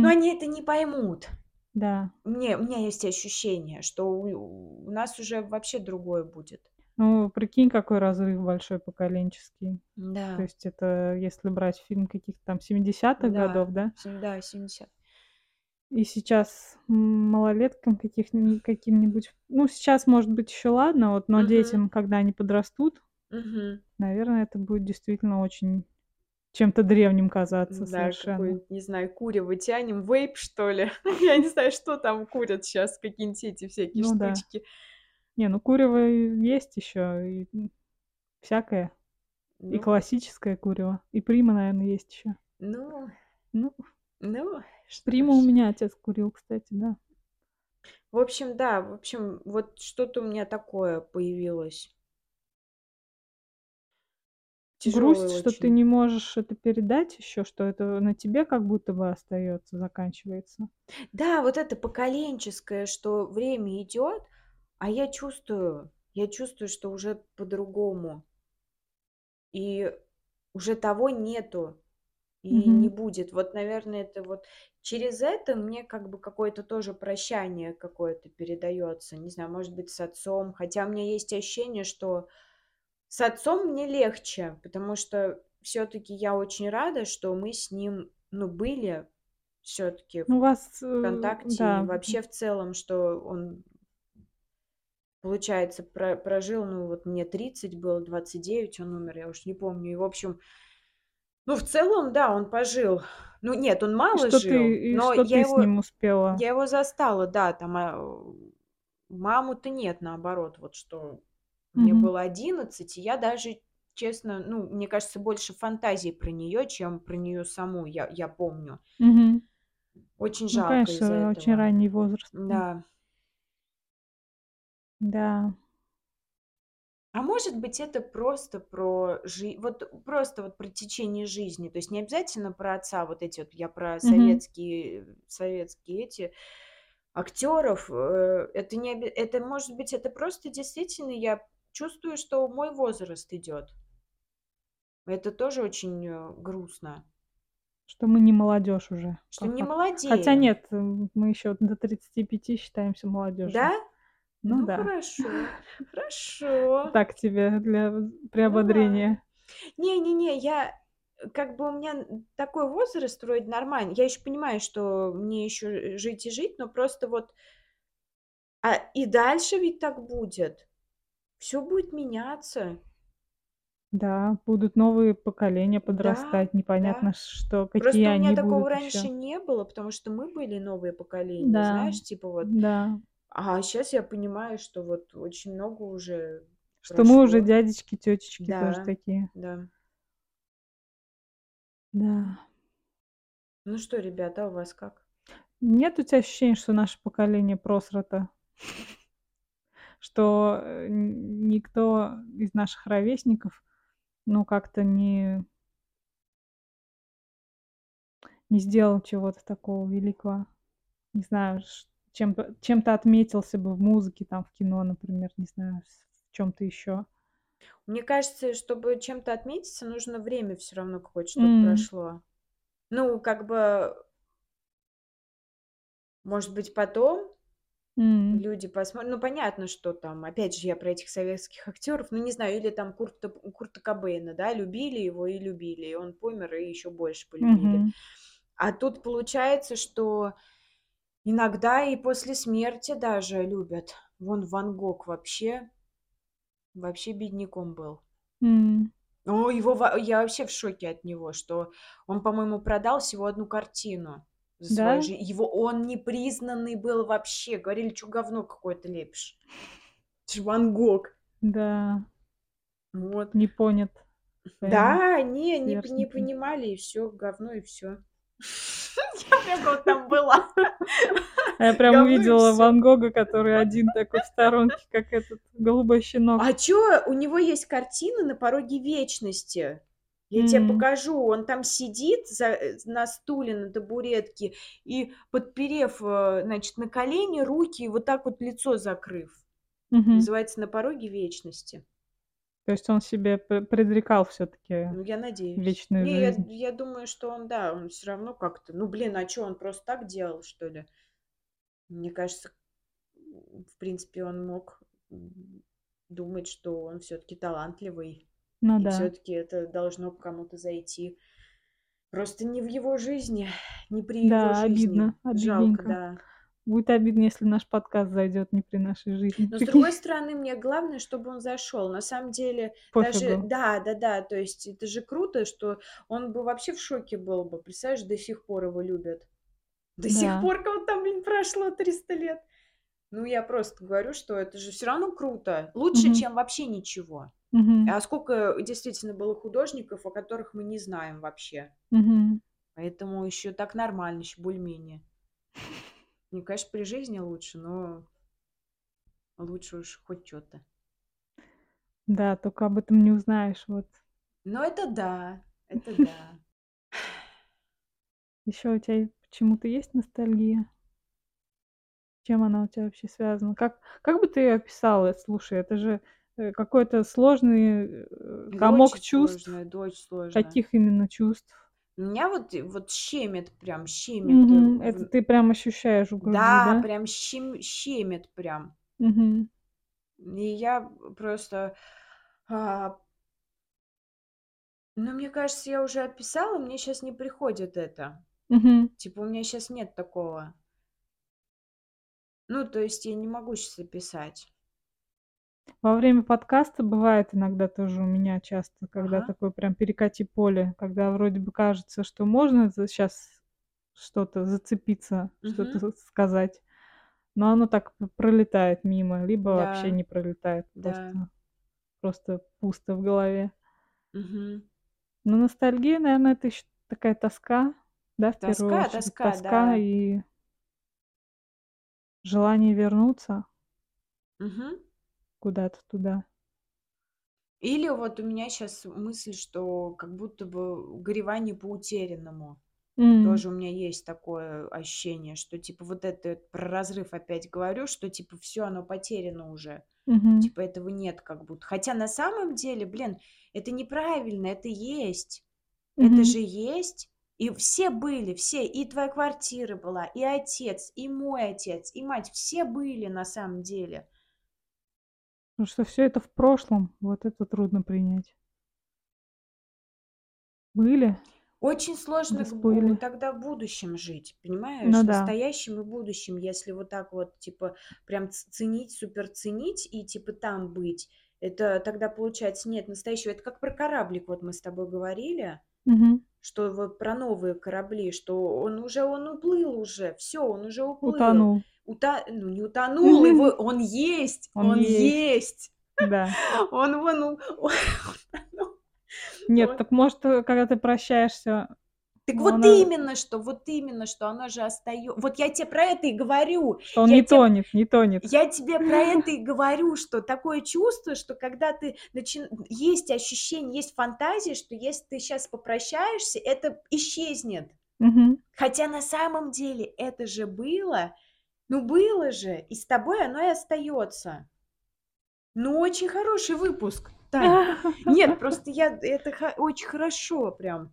Но Мгм. они это не поймут. Да. Мне у меня есть ощущение, что у у нас уже вообще другое будет. Ну, прикинь, какой разрыв большой поколенческий. То Да. есть это если брать фильм каких-то там 70-х годов, Да, да? сем да, 70. И сейчас, м, малолеткам каких-ни каким-нибудь, ну, сейчас, может быть, ещё ладно, вот, но Мгм. детям, когда они подрастут, Мгм. наверно, это будет действительно очень чем-то древним казаться Да, совершенно. какое-нибудь, не знаю, курево тянем, вейп, что ли? Я не знаю, что там курят щас, какие-нибудь эти всякие Ну да. штучки. Не, ну курево есть ещё, и, всякое. И Ну классическое курево, и "Прима", наверно, есть ещё. Ну Ну ну, что "Приму" у ж. меня отец курил, кстати, да. В общем, да, в общем, вот что-то у меня такое появилось. Тяжёлое Грусть, что ты очень. не можешь это передать ещё, что это на тебе как будто бы остаётся, заканчивается. Да, вот это поколенческое, что время идёт, а я чувствую, я чувствую, что уже по-другому. И уже того нету и не Мгм. будет. Вот, наверное, это вот через это мне как бы какое-то тоже прощание какое-то передается. Не знаю, может быть, с отцом. Хотя у меня есть ощущение, что с отцом мне легче, потому что все-таки я очень рада, что мы с ним, ну, были все-таки в Ну, у вас, э, контакте и да, вообще в целом, что он, получается, про- прожил, ну, вот мне 30 было, 29 он умер, я уж не помню. И, в общем, ну, в целом, да, он пожил. Ну, нет, он и мало что жил, ты и но что я ты с его, ним успела? я его застала, да, там, а, маму-то нет, наоборот, вот что мне Мгм. было 11, и я даже, честно, ну, мне кажется, больше фантазий про нее, чем про нее саму, я, я помню. Мгм. Очень Ну, жалко из-за конечно, очень этого. ранний возраст. Да. Да. А может быть, это просто про жизнь, вот просто вот про течение жизни, то есть не обязательно про отца, вот эти вот, я про Мгм. советские, советские эти актеров, э, это не, это может быть, это просто действительно я чувствую, что мой возраст идет. Это тоже очень э, грустно, Что мы не молодежь уже. что по не факту. Хотя молодеем. нет, м, мы еще до 35 считаемся молодежью. Да? Ну Ну да. хорошо, хорошо. Так тебе для Ну приободрения. Не-не-не, я как бы у меня такой возраст вроде нормальный. Я еще понимаю, что мне еще жить и жить, но просто вот... А и дальше ведь так будет. Все будет меняться. Да, будут новые поколения Да, подрастать, непонятно, да. что, Просто какие у меня они такого будут раньше еще. не было, потому что мы были новое поколение, Да, знаешь, типа вот. да. А сейчас я понимаю, что вот очень много уже Что мы уже прошло. дядечки, тетечки тоже Да, такие. да. Да. Ну что, ребята, у вас как? Нет у тебя ощущения, что наше поколение просрато? Что э, никто из наших ровесников, ну, как-то не, не сделал чего-то такого великого? Не знаю, чем-то, чем-то отметился бы в музыке, там, в кино, например, не знаю, в чем-то еще. Мне кажется, чтобы чем-то отметиться, нужно время все равно какое-то, чтобы М, прошло. Ну, как бы, может быть, потом м, люди посмотрят. Ну, понятно, что там, опять же, я про этих советских актеров, ну, не знаю, или там Курта, Курта Кобейна, да, любили его и любили, и он помер, и еще больше полюбили. мгм. А тут получается, что иногда и после смерти даже любят. Вон Ван Гог вообще, вообще бедняком был. М, Ну, его я вообще в шоке от него, что он, по-моему, продал всего одну картину за свою Да? жизнь. Его он непризнанный был вообще. Говорили, чё говно какое-то лепишь. Это ж Ван Гог. Да, Вот. не понят Да, не, не, п- не понимали, и все, говно, и все. Я прям вот там была. Я прям и увидела. Ван Гога, который один такой в сторонке, как этот голубой щенок. А чё, у него есть картина на пороге вечности. Я тебе М, покажу. Он там сидит за, э, на стуле, на табуретке и, подперев, э, значит, на колени руки и вот так вот лицо закрыв. мгм. Называется «На пороге вечности». То есть он себе предрекал все-таки Ну, я надеюсь. вечную Не, я, жизнь. я думаю, что он, да, он все равно как-то... Ну, блин, а что, он просто так делал, что ли? Мне кажется, в принципе, он мог думать, что он все-таки талантливый. Ну И да. все-таки это должно кому-то зайти. Просто не в его жизни, не при его Да, жизни. обидно, Жалко, обидненько. да. Будет обидно, если наш подкаст зайдет не при нашей жизни. Но с другой стороны, мне главное, чтобы он зашел. На самом деле, даже, пофигу. да, да, да, то есть это же круто, что он бы вообще в шоке был бы. Представляешь, до сих пор его любят. До сих Да. пор, как там, блин, прошло 300 лет. Ну, я просто говорю, что это же все равно круто. Лучше, Мгм. чем вообще ничего. Мгм. А сколько действительно было художников, о которых мы не знаем вообще. Мгм. Поэтому еще так нормально, еще более-менее. Мне, конечно, при жизни лучше, но лучше уж хоть что-то. Да, только об этом не узнаешь. Вот. Но это да, это да. Еще у тебя почему-то есть ностальгия? Чем она у тебя вообще связана? Как, как бы ты ее описала? Слушай, это же э, какой-то сложный, э, комок чувств. сложно, это очень сложно. Каких именно чувств? Меня вот вот щемит, прям щемит, э, Мгм. Это в ты прям ощущаешь в груди, Да, да? прям щем щемит прям. Мгм. И я просто, а Ну, мне кажется, я уже описала, мне щас не приходит это. Мгм. Типа у меня щас нет такого. Ну, то есть я не могу щас описать. Во время подкаста бывает иногда тоже у меня часто, когда Ага. такое прям перекати поле, когда вроде бы кажется, что можно щас что-то зацепиться, что-то Мгм. с сказать, но оно так п пролетает мимо, либо вообще Да. не пролетает, Да. просто просто пусто в голове. Мгм. Но ностальгия, наверно, это ещё такая тоска, да, в первую Тоска очередь. тоска, Тоска да. и желание вернуться Мгм. Куда-то туда. Или вот у меня щас мысль, что как будто бы горевание по утерянному. М. Тоже у меня есть такое ощущение, что типа вот это про разрыв опять говорю, что типа всё, оно потеряно уже. Мгм. Типа этого нет как будто. Хотя на самом деле, блин, это неправильно, это есть. Это Мгм. же есть. И все были, все. И твоя квартира была, и отец, и мой отец, и мать. Все были на самом деле. Ну, что всё это в прошлом, вот это трудно принять. Были. Очень сложно Да г бу сплыли. тогда в будущем жить, Ну понимаешь? да. Настоящим и будущим, если вот так вот, типа, прям ценить, супер ценить и типа там быть. Это тогда получается нет настоящего. Это как про кораблик вот мы с тобой говорили, Мгм. что вот про новые корабли, что он уже он уплыл уже, всё, он уже уплыл. Утонул. Ута ну, не утонул, его он есть, Он он есть. есть. Да. Он вон. Нет, Он так может, когда ты прощаешься, Так ну, вот оно именно что, вот именно что, оно же остаё вот я те про это и говорю. Что он Я не те тонет, не тонет. я тебе про это и говорю, что такое чувство, что когда ты начи есть ощущение, есть фантазия, что если ты щас попрощаешься, это исчезнет. Мгм. Хотя на самом деле это же было, ну, было же, и с тобой оно и остаётся. Ну, очень хороший выпуск, Тань. Нет, просто я это очень хорошо прям.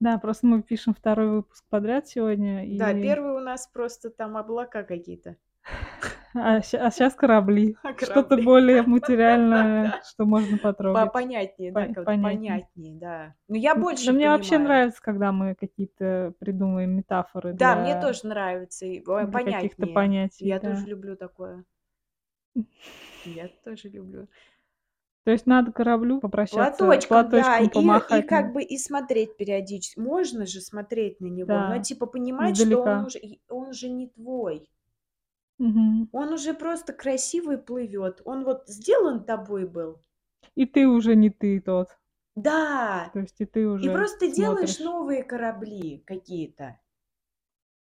Да, просто мы пишем 2 выпуск подряд сегодня, Да, и 1 у нас просто там облака какие-то. А а щас корабли. А Что-то корабли. более материальное, что можно потрогать. Попонятнее, да, Пон как понятнее. понятнее, да. Но я больше да мне вообще понимаю. нравится, когда мы какие-то придумываем метафоры Да, мне тоже нравится, и ой, для каких-то понятнее. понятий, Я тоже люблю такое. Я тоже люблю. То есть надо кораблю попрощаться, Платочком, да, платочком и и помахать как нам. бы и смотреть периодически. Можно же смотреть на него, но Да, типа понимать, что он уже и он же не твой. Мгм. Он уже просто красивый плывёт. Он вот сделан тобой был. И ты уже не ты тот. Да! То есть и ты И уже просто делаешь смотришь. новые корабли какие-то.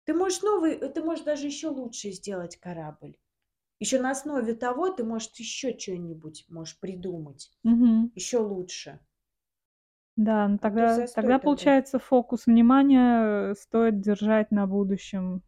Ты можешь новый ты можешь даже ещё лучше сделать корабль. Ещё на основе того ты, может, ещё чё-нибудь можешь придумать. Мгм. Ещё лучше. Да, ну А то тогда застой тогда, тогда. получается, фокус внимания, э, стоит держать на будущем.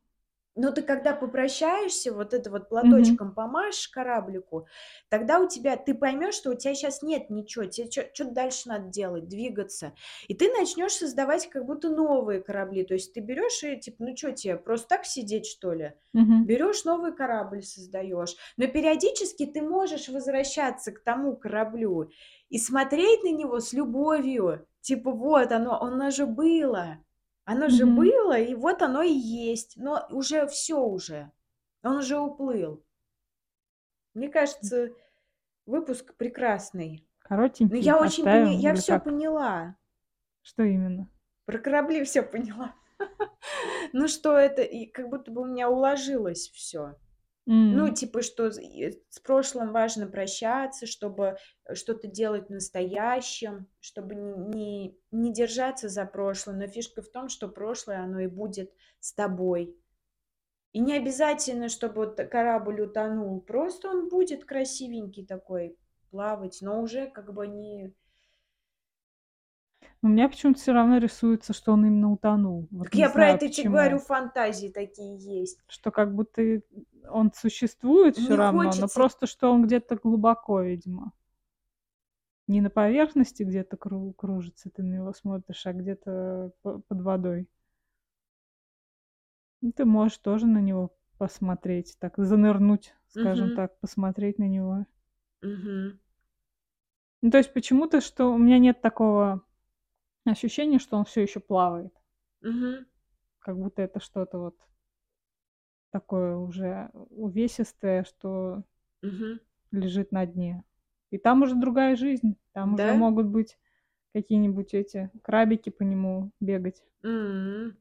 Ну, ты когда попрощаешься, вот это вот платочком помашешь кораблику, тогда у тебя ты поймёшь, что у тя щас нет ничего, те чё чё-то дальше надо делать, двигаться. И ты начнёшь создавать как будто новые корабли. То есть ты берёшь и типа, ну чё те, просто так сидеть, что ли? Мгм. Берёшь новый корабль, создаёшь. Но периодически ты можешь возвращаться к тому кораблю и смотреть на него с любовью. Типа вот оно оно же было. Оно же Мгм. было, и вот оно и есть. Но уже всё уже. Он уже уплыл. Мне кажется, выпуск прекрасный. Но Коротенький, я очень пони оставим я или как? поняла. Что именно? Про корабли всё поняла. Ну, что это и как будто бы у меня уложилось всё. Ну, М. типа, что з и с прошлым важно прощаться, чтобы, э, что-то делать в настоящем, чтобы н не не держаться за прошлым. Но фишка в том, что прошлое, оно и будет с тобой. И не обязательно, чтобы вот корабль утонул. Просто он будет красивенький такой плавать, но уже как бы не У меня почему-то всё равно рисуется, что он именно утонул. Вот Так я про это те говорю, фантазии такие есть. Что как будто и он существует всё Не равно, но хочется просто что он где-то глубоко, видимо. Не на поверхности где-то кру кружится, ты на него смотришь, а где-то по под водой. Ну, ты можешь тоже на него посмотреть, так занырнуть, скажем Мгм. так, посмотреть на него. Мгм. Ну, то есть почему-то, что у меня нет такого ощущения, что он всё ещё плавает. Мгм. Как будто это что-то вот такое уже увесистое, что Мгм. лежит на дне. И там уже другая жизнь. Там уже Да? могут быть какие-нибудь эти крабики по нему бегать. М.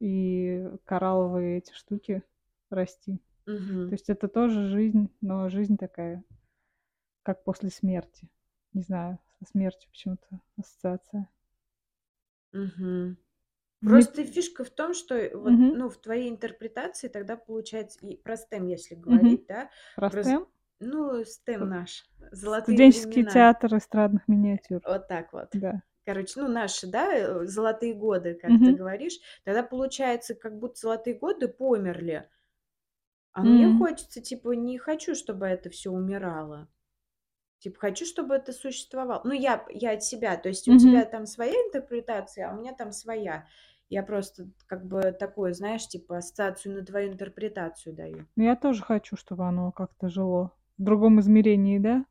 И коралловые эти штуки расти. То Мгм. есть это тоже жизнь, но жизнь такая, как после смерти. Не знаю, со смертью почему-то ассоциация. Мне Просто фишка в том, что, э, вот, Мгм. ну, в твоей интерпретации тогда получается, и про STEM если говорить, да, Про про STEM? ну, STEM наш, золотые Студенческий времена. театр эстрадных миниатюр. Вот так вот. Да. Короче, ну, наши, да, э, золотые годы, как ты Мгм. говоришь. Тогда получается, как будто золотые годы померли. А мне М. хочется, типа, не хочу, чтобы это всё умирало. Типа, хочу, чтобы это существовало. Ну, я я от себя. То есть у Мгм. тебя там своя интерпретация, а у меня там своя. Я просто как бы такое, знаешь, типа ассоциацию на твою интерпретацию даю. Ну, я тоже хочу, чтобы оно как-то жило в другом измерении, да?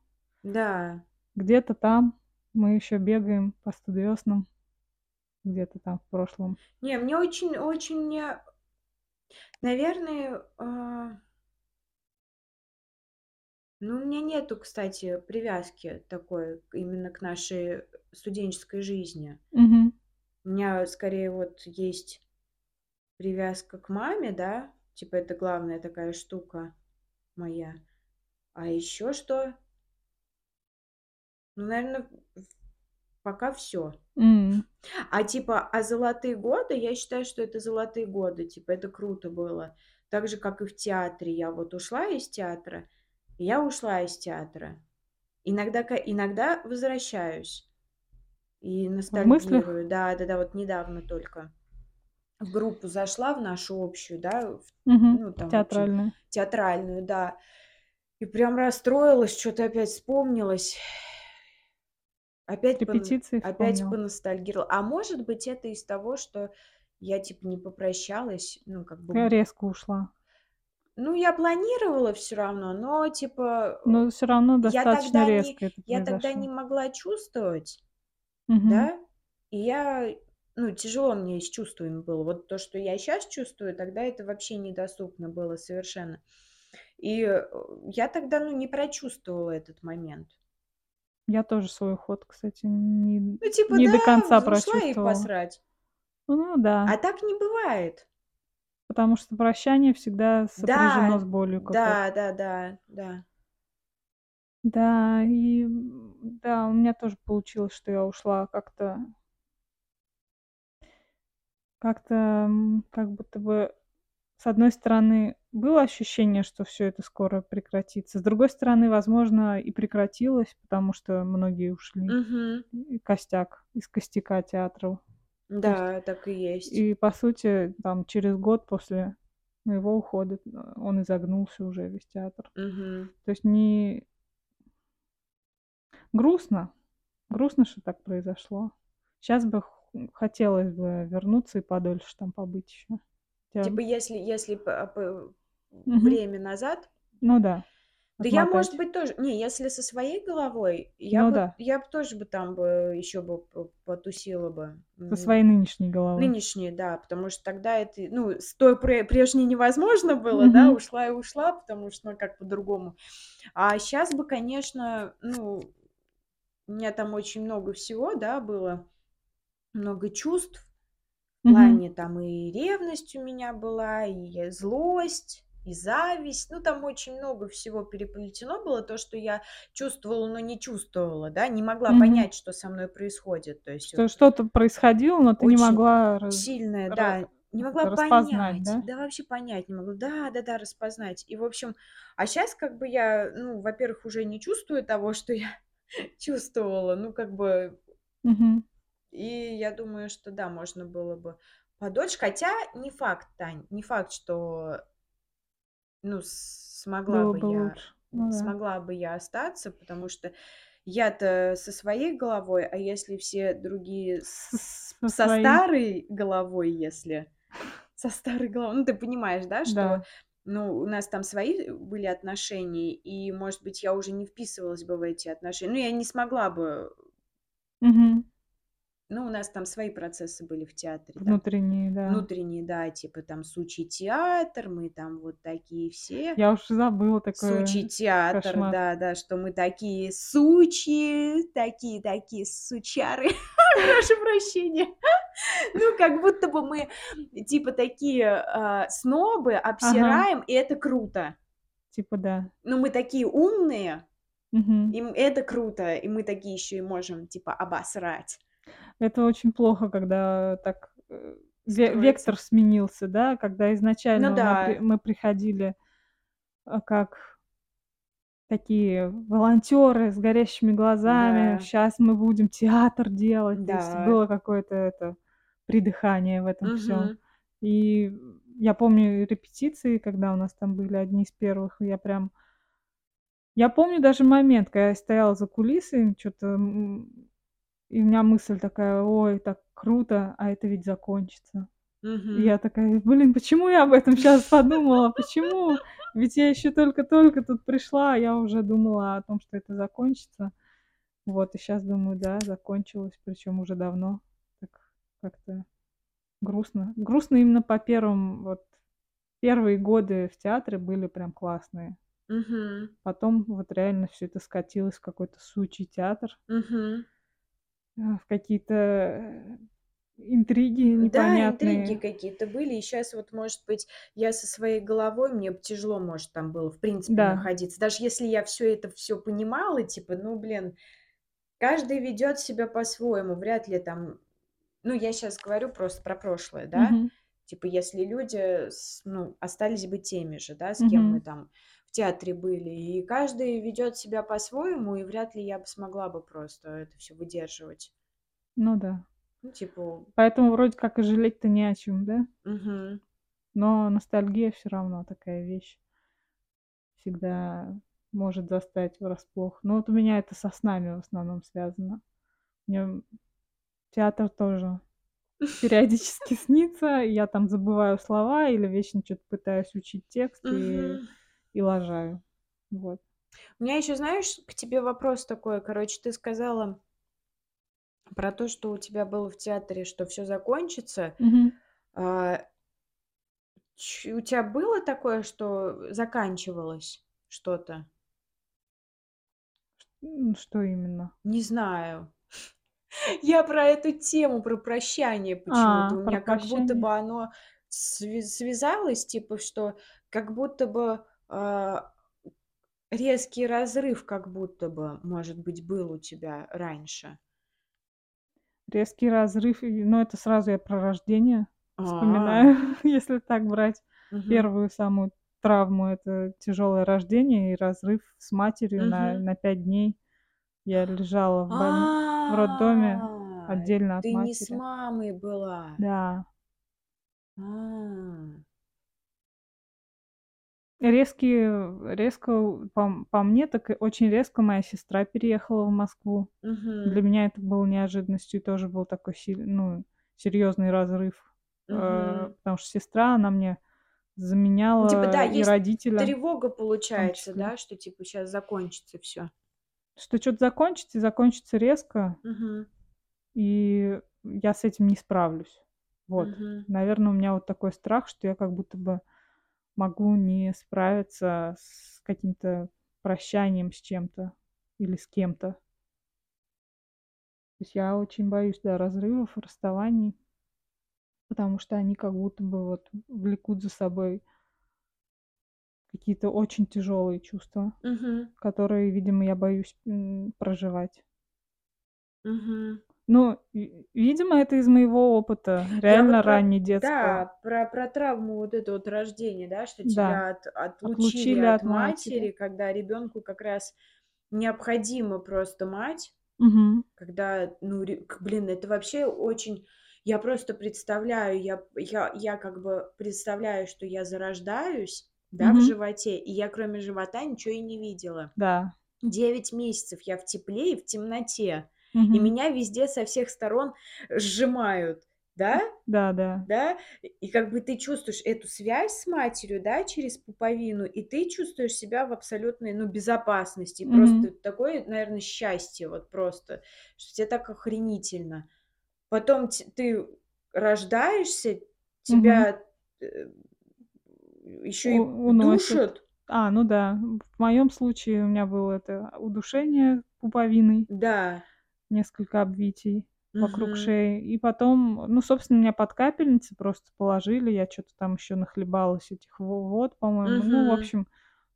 Да. Где-то там мы ещё бегаем по студвёснам. Где-то там в прошлом. Не, мне очень очень мне наверное, а Ну, у меня нету, кстати, привязки такой именно к нашей студенческой жизни. Мгм. У меня скорее вот есть привязка к маме, да, типа это главная такая штука моя. А ещё что? Ну, наверно, в пока всё. М. А типа, а золотые годы, я считаю, что это золотые годы. Типа это круто было. Так же, как и в театре. Я вот ушла из театра, я ушла из театра. Иногда иногда возвращаюсь и В мыслях? ностальгирую. Да-да-да, вот недавно только в группу зашла, в нашу общую, да, в Мгм. ну, там, в общем, Театральную. театральную, да. И прям расстроилась, чё-то опять вспомнилось. Опять пон Репетиции опять вспомнила? поностальгировала. А может быть, это из того, что я типа не попрощалась, ну, как бы, Я резко ушла. Ну, я планировала всё равно, но типа, Но всё равно э, я достаточно тогда не резко это я тогда не могла чувствовать, Мгм. да. И я ну, тяжело мне с чувствами было. Вот то, что я щас чувствую, тогда это вообще недоступно было совершенно. И, э, я тогда, ну, не прочувствовала этот момент. Я тоже свой уход, кстати, не Ну, типа, не до да, конца вз ушла и прочувствовала. посрать. Ну да. А так не бывает. Потому что прощание всегда сопряжено Да, с болью какой-то. да-да-да, да. Да, и, м, да, у меня тоже получилось, что я ушла как-то как-то, как будто бы, с одной стороны, было ощущение, что всё это скоро прекратится. С другой стороны, возможно, и прекратилось, потому что многие ушли. И костяк из костяка театров. То есть Да, так и есть. и, по сути, там через год после моего ухода, э, он и загнулся уже, весь театр. Мгм. То есть не Грустно. Грустно, что так произошло. Щас бы х хотелось бы вернуться и подольше там побыть. Хотя Типа, если если Мгм. время назад Ну да, Да я, может быть, тоже не, если со своей головой, я Ну бы да. я б тоже бы там бы ещё бы потусила бы. Со своей нынешней головой. Нынешней, да, потому что тогда это, ну, с той пре прежней невозможно было, да, Мгм. ушла и ушла, потому что, ну, как по-другому. А щас бы, конечно, ну, у меня там очень много всего, да, было, много чувств. В Мгм. плане там и ревность у меня была, и злость, и зависть. Ну, там очень много всего переплетено было. То, что я чувствовала, но не чувствовала, да, не могла Мгм. понять, что со мной происходит. То есть вот Что что-то происходило, но ты не могла раз сильное, ра да, не могла распознать, понять, да? да вообще понять не могла. Да-да-да, распознать. И, в общем, а щас как бы я, ну, во-первых, уже не чувствую того, что я чувствовала. Ну, как бы Мгм. И я думаю, что да, можно было бы подольше. Хотя не факт, Тань, не факт, что ну, смогла Было бы бы я лучше. Ну да. смогла бы я остаться, потому что я-то со своей головой, а если все другие с Со со своей. старой головой, если со старой головой, ну, ты понимаешь, да, что, Да. ну, у нас там свои были отношения, и, может быть, я уже не вписывалась бы в эти отношения. Ну, я не смогла бы Мгм. Ну, у нас там свои процессы были в театре, там Внутренние, да. внутренние, да, типа там сучий театр, мы там вот такие все. Я уж забыла такое. Сучий театр, кошмар. да, да, что мы такие сучи, такие-такие сучары, прошу прощения. Ну, как будто бы мы типа такие а, снобы, обсираем, и это круто. Типа да. Ну, мы такие умные, и это круто, и мы такие еще и можем типа обосрать. Это очень плохо, когда так, э, Строится. вектор сменился, да, когда изначально Ну мы да. при мы приходили, а, как такие волонтеры с горящими глазами. Да. Сейчас мы будем театр делать. То есть Да. было какое-то это придыхание в этом всём. Мгм. И я помню репетиции, когда у нас там были одни из первых, я прям Я помню даже момент, когда я стояла за кулисами, чё-то, и у меня мысль такая: "Ой, так круто, а это ведь закончится". И Мгм. я такая: "Блин, почему я об этом щас подумала? Почему? Ведь я ещё только-только тут пришла, а я уже думала о том, что это закончится". Вот, и щас думаю, да, закончилось, причём уже давно. Так как-то грустно. Грустно именно по первым вот первые годы в театре были прям классные. Мгм. Потом вот реально всё это скатилось в какой-то сучий театр. Мгм. А, в какие-то, э, интриги Да, непонятные. интриги какие-то были. И щас вот, может быть, я со своей головой, мне тяжело, может, там было, в принципе, Да. находиться. Даже если я всё это всё понимала, типа, ну, блин, каждый ведёт себя по-своему. Вряд ли там ну, я щас говорю просто про прошлое, да. Мгм. Типа, если люди ну, остались бы теми же, да, с кем мы там в театре были. И каждый ведёт себя по-своему, и вряд ли я бы смогла бы просто это всё выдерживать. Ну да. Ну, типа Поэтому вроде как и жалеть-то не о чём, да? Мгм. Но ностальгия всё равно такая вещь. Всегда может застать врасплох. Но вот у меня это со снами в основном связано. Мне театр тоже периодически снится, я там забываю слова или вечно чё-то пытаюсь учить текст и. И лажаю. Вот. У меня ещё, знаешь, к тебе вопрос такой. Короче, ты сказала про то, что у тебя было в театре, что всё закончится. Мгм. А у тя было такое, что заканчивалось что-то? Что именно? Не знаю. Я про эту тему, про прощание почему-то. А, У меня как будто бы оно связалось, типа, что как будто бы, а, резкий разрыв как будто бы, может быть, был у тебя раньше. Резкий разрыв, и ну, это сразу я про рождение А. вспоминаю, если так брать. Мгм. Первую самую травму- это тяжёлое рождение и разрыв с матерью на Мгм. на 5 дней. Я лежала в боль в роддоме А, отдельно от ты не с матери. мамой была. Да. А. Резкий, э, резко, по по мне, так и очень резко моя сестра переехала в Москву. Для Мгм. меня это было неожиданностью, и тоже был такой си ну, серьёзный разрыв. Э, Мгм. потому что сестра, она мне Ну, типа, да, заменяла и есть родителя тревога, получается, да, что, типа, щас закончится всё. Что чё-то закончится, и закончится резко. Мгм. И я с этим не справлюсь. Вот. Мгм. Наверно, у меня вот такой страх, что я как будто бы могу не справиться с каким-то прощанием с чем-то или с кем-то. То есть я очень боюсь, да, разрывов, расставаний. Потому что они как будто бы вот влекут за собой какие-то очень тяжёлые чувства, Мгм. которые, видимо, я боюсь, проживать. Мгм. Ну, ви видимо, это из моего опыта, Я вот реально про раннедетского. да, про про травму вот эту вот рождения, да, что Да. тебя от отлучили Отлучили от от матери. матери, когда ребёнку как раз необходима просто мать. Мгм. Когда, ну, блин, это вообще очень я просто представляю, я я я как бы представляю, что я зарождаюсь, да, в Мгм. животе, и я кроме живота ничего и не видела. Да. 9 месяцев я в тепле и в темноте, и Мгм. меня везде со всех сторон сжимают, да? Да-да. Да? И как бы ты чувствуешь эту связь с матерью, да, через пуповину, и ты чувствуешь себя в абсолютной, ну, безопасности. Мгм. Просто такое, наверно, счастье, вот просто, что те так охренительно. Потом ть ты рождаешься, тебя, э, еще и уносят. душат. А, ну да. В моем случае у меня было это удушение пуповиной. Да. Несколько обвитий вокруг Мгм. шеи. И потом, ну, собственно, меня под капельницы просто положили. Я чё-то там еще нахлебалась этих вод, по-моему. Ну, в общем,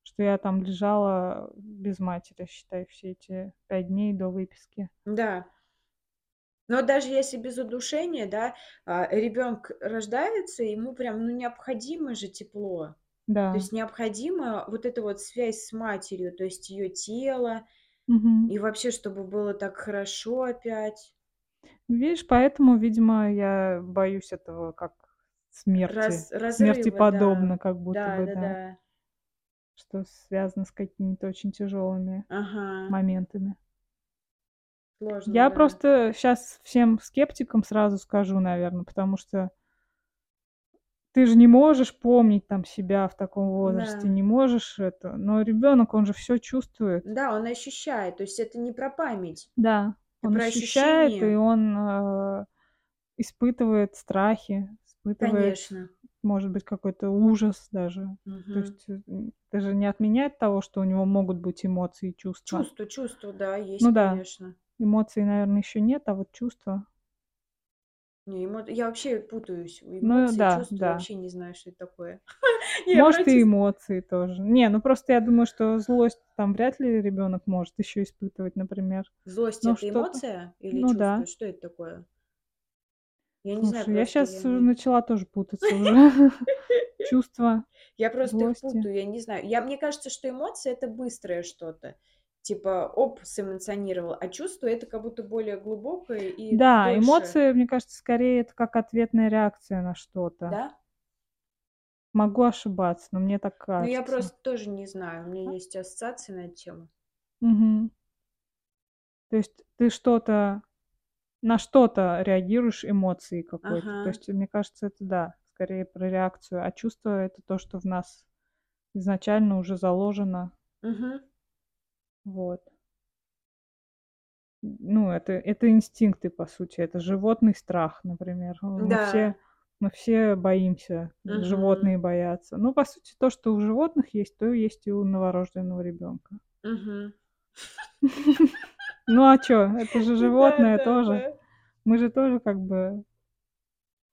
что я там лежала без матери, считай, все эти 5 дней до выписки. Да. Но даже если без удушения, да, а, ребенок рождается, ему прям, ну, необходимо же тепло. То Да. есть необходима вот эта вот связь с матерью, то есть ее тело, Мгм. и вообще, чтобы было так хорошо опять. Видишь, поэтому, видимо, я боюсь этого как смерти. Раз Смерти разрыва, да. подобно, как будто бы, да. Да-да-да. Что связано с какими-то очень тяжелыми Ага. моментами. Сложно, Я да. просто щас всем скептикам сразу скажу, наверно, потому что ты же не можешь помнить там себя в таком возрасте, Да. не можешь это, но ребенок, он же всё чувствует. Да, он ощущает, то есть это не про память, Да, это он про ощущает, и ощущение. он, а, испытывает страхи, испытывает, Конечно. может быть, какой-то ужас даже. То Мгм. есть, это же не отменяет того, что у него могут быть эмоции и чувства. Чувства чувства, да, есть, Ну да, конечно. эмоций, наверно, еще нет, а вот чувства Не, эмо я вообще путаюсь. Ну Эмоции, да, чувства, да. вообще не знаю, что это такое. Может, и эмоции тоже. Не, ну просто я думаю, что злость там вряд ли ребенок может еще испытывать, например. Злость- Но это эмоция или ну чувство? да. Что это такое? Я не знаю я просто, я начала тоже путаться уже. Чувства Я просто их путаю, я не знаю. Я мне кажется, что эмоции- это быстрое что-то. Типа оп, сэмоционировал, а чувство- это как будто более глубокое и Да, дольше. эмоции, мне кажется, скорее это как ответная реакция на что-то. Да? Могу ошибаться, но мне так Ну, я кажется. просто тоже не знаю, у меня А есть ассоциации на эту тему. Мгм. То есть ты что-то на что-то реагируешь эмоцией какой-то. То Ага. есть, мне кажется, это да, скорее про реакцию, а чувство- это то, что в нас изначально уже заложено. Мгм. Вот. Ну, это это инстинкты, по сути, это животный страх, например. Э, мы все Да. мы все боимся, Мгм. животные боятся. Ну, по сути, то, что у животных есть, то есть и у новорожденного ребенка. Мгм. Ну, а чё? Это же Да животное да тоже. да. Мы же тоже как бы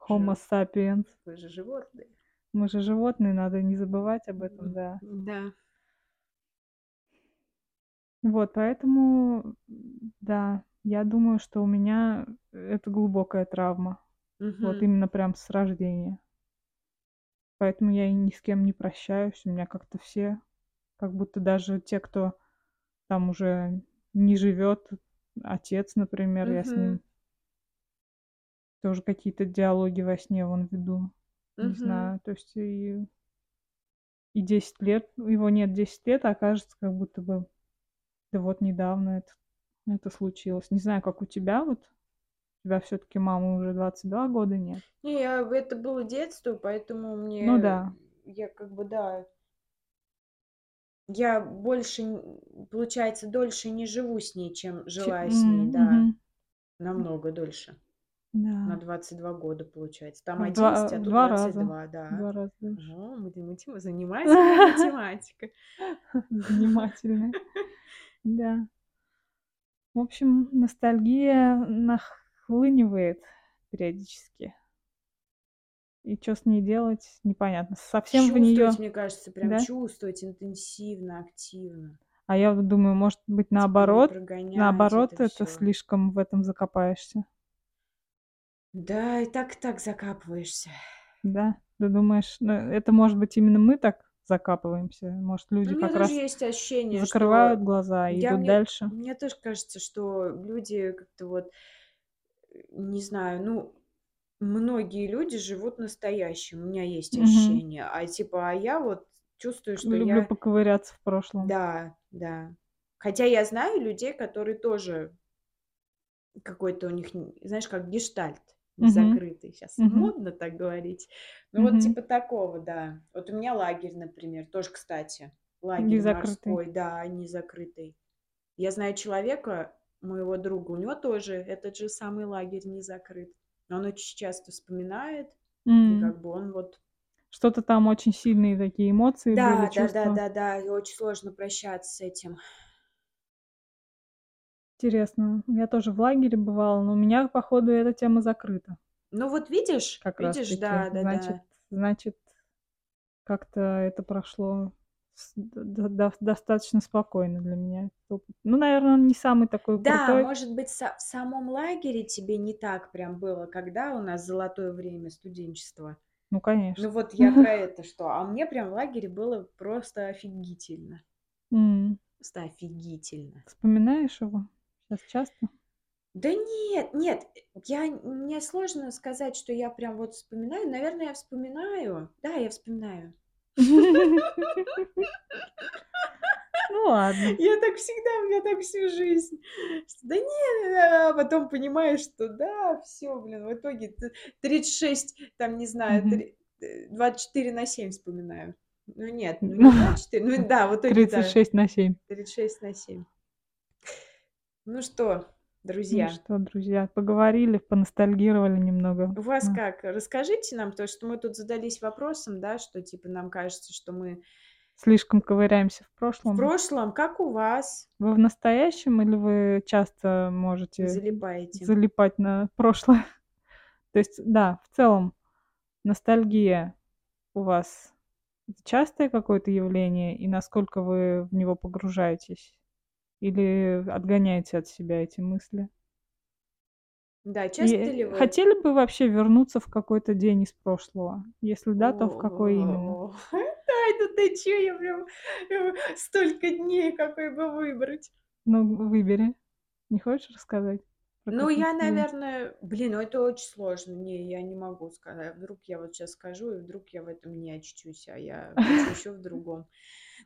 Homo sapiens. вы же животные. Мы же животные, надо не забывать об этом, да. да. Вот поэтому, да, я думаю, что у меня это глубокая травма. Вот Мгм. именно прям с рождения. Поэтому я и ни с кем не прощаюсь. У меня как-то все, как будто даже те, кто там уже не живет, отец, например, я с Мгм. ним тоже какие-то диалоги во сне вон веду. Не Мгм. знаю, то есть и и 10 лет его нет 10 лет, а кажется, как будто бы да вот недавно это это случилось. Не знаю, как у тебя вот. У тебя всё-таки мамы уже 22 года, нет? Не, я это было детство, поэтому Ну мне да. я как бы, да Я больше получается, дольше не живу с ней, чем Ч жила с ней, м, да. Намного дольше. На Да. 22 года получается. Там В 2 11, а в тут 2 раза. 22, В да. 2 раза дольше. О, математи занимательная математика. Занимательная. Да. В общем, ностальгия нахлынивает периодически. И чё с ней делать, непонятно. Совсем в неё мне кажется, прям да? чувствовать интенсивно, активно. А я вот думаю, может быть, Типа наоборот это наоборот, это всё. слишком в этом закопаешься. Да, и так и так закапываешься. Да? Ты думаешь, ну, это, может быть, именно мы так закапываемся. Может, люди У меня как раз есть ощущение, закрывают глаза и я идут мне дальше. мне тоже кажется, что люди как-то вот, не знаю, ну, многие люди живут настоящим. У меня есть Мгм. ощущение. А типа, а я вот чувствую, что Люблю я поковыряться в прошлом. Да, да. Хотя я знаю людей, которые тоже какой-то у них, знаешь, как гештальт не закрытый. Щас Мгм. модно так говорить. Ну, вот Мгм. типа такого, да. Вот у меня лагерь, например, тоже, кстати, лагерь Незакрытый. морской, да, не закрытый. Я знаю человека, моего друга, у него тоже этот же самый лагерь не закрыт. Он очень часто вспоминает, и М. как бы он вот Что-то там очень сильные такие эмоции были, Да, чувства. да-да-да-да, и очень сложно прощаться с этим. Интересно. Я тоже в лагере бывала, но у меня, походу, эта тема закрыта. Ну вот видишь, Как раз видишь, таки. да-да-да. Значит значит, как-то это прошло достаточно спокойно для меня. Ну, наверно, он не самый такой Да, крутой. может быть, в самом лагере тебе не так прям было, когда у нас золотое время студенчества. Ну, конечно. Ну вот я про это что. А мне прям в лагере было просто офигительно. Просто офигительно. Вспоминаешь его щас часто? Да нет, нет, я мне сложно сказать, что я прям вот вспоминаю. Наверное, я вспоминаю. Да, я вспоминаю. Ну ладно. Я так всегда, у меня так всю жизнь. Да не, а потом понимаешь, что да, всё, блин, в итоге т 36, там, не знаю, Мгм. три э, 24 на 7 вспоминаю. Ну нет, ну не 24, ну да, в итоге да. 36 на 7. 36 на 7. Ну что, Ну друзья, что, друзья, поговорили, поностальгировали немного. у вас Ну. как? Расскажите нам, потому что мы тут задались вопросом, да, что типа нам кажется, что мы Слишком ковыряемся в в прошлом. прошлом. Как у вас? Вы в настоящем или вы часто можете Залипаете? залипать на прошлое? То есть, да, в целом ностальгия у вас частое какое-то явление, и насколько вы в него погружаетесь? Или отгоняете от себя эти мысли? Да, И, часто ли э, вы хотели бы вообще вернуться в какой-то день из прошлого? Если да, то в какой именно? О, Ай, ну ты чё, я прям, э, столько дней, какой бы выбрать. Ну, выбери. Не хочешь рассказать Ну, я, наверное, блин, ну это очень сложно. Не, я не могу сказать. Вдруг я вот щас скажу, и вдруг я в этом не очтусь, а я ещё в другом.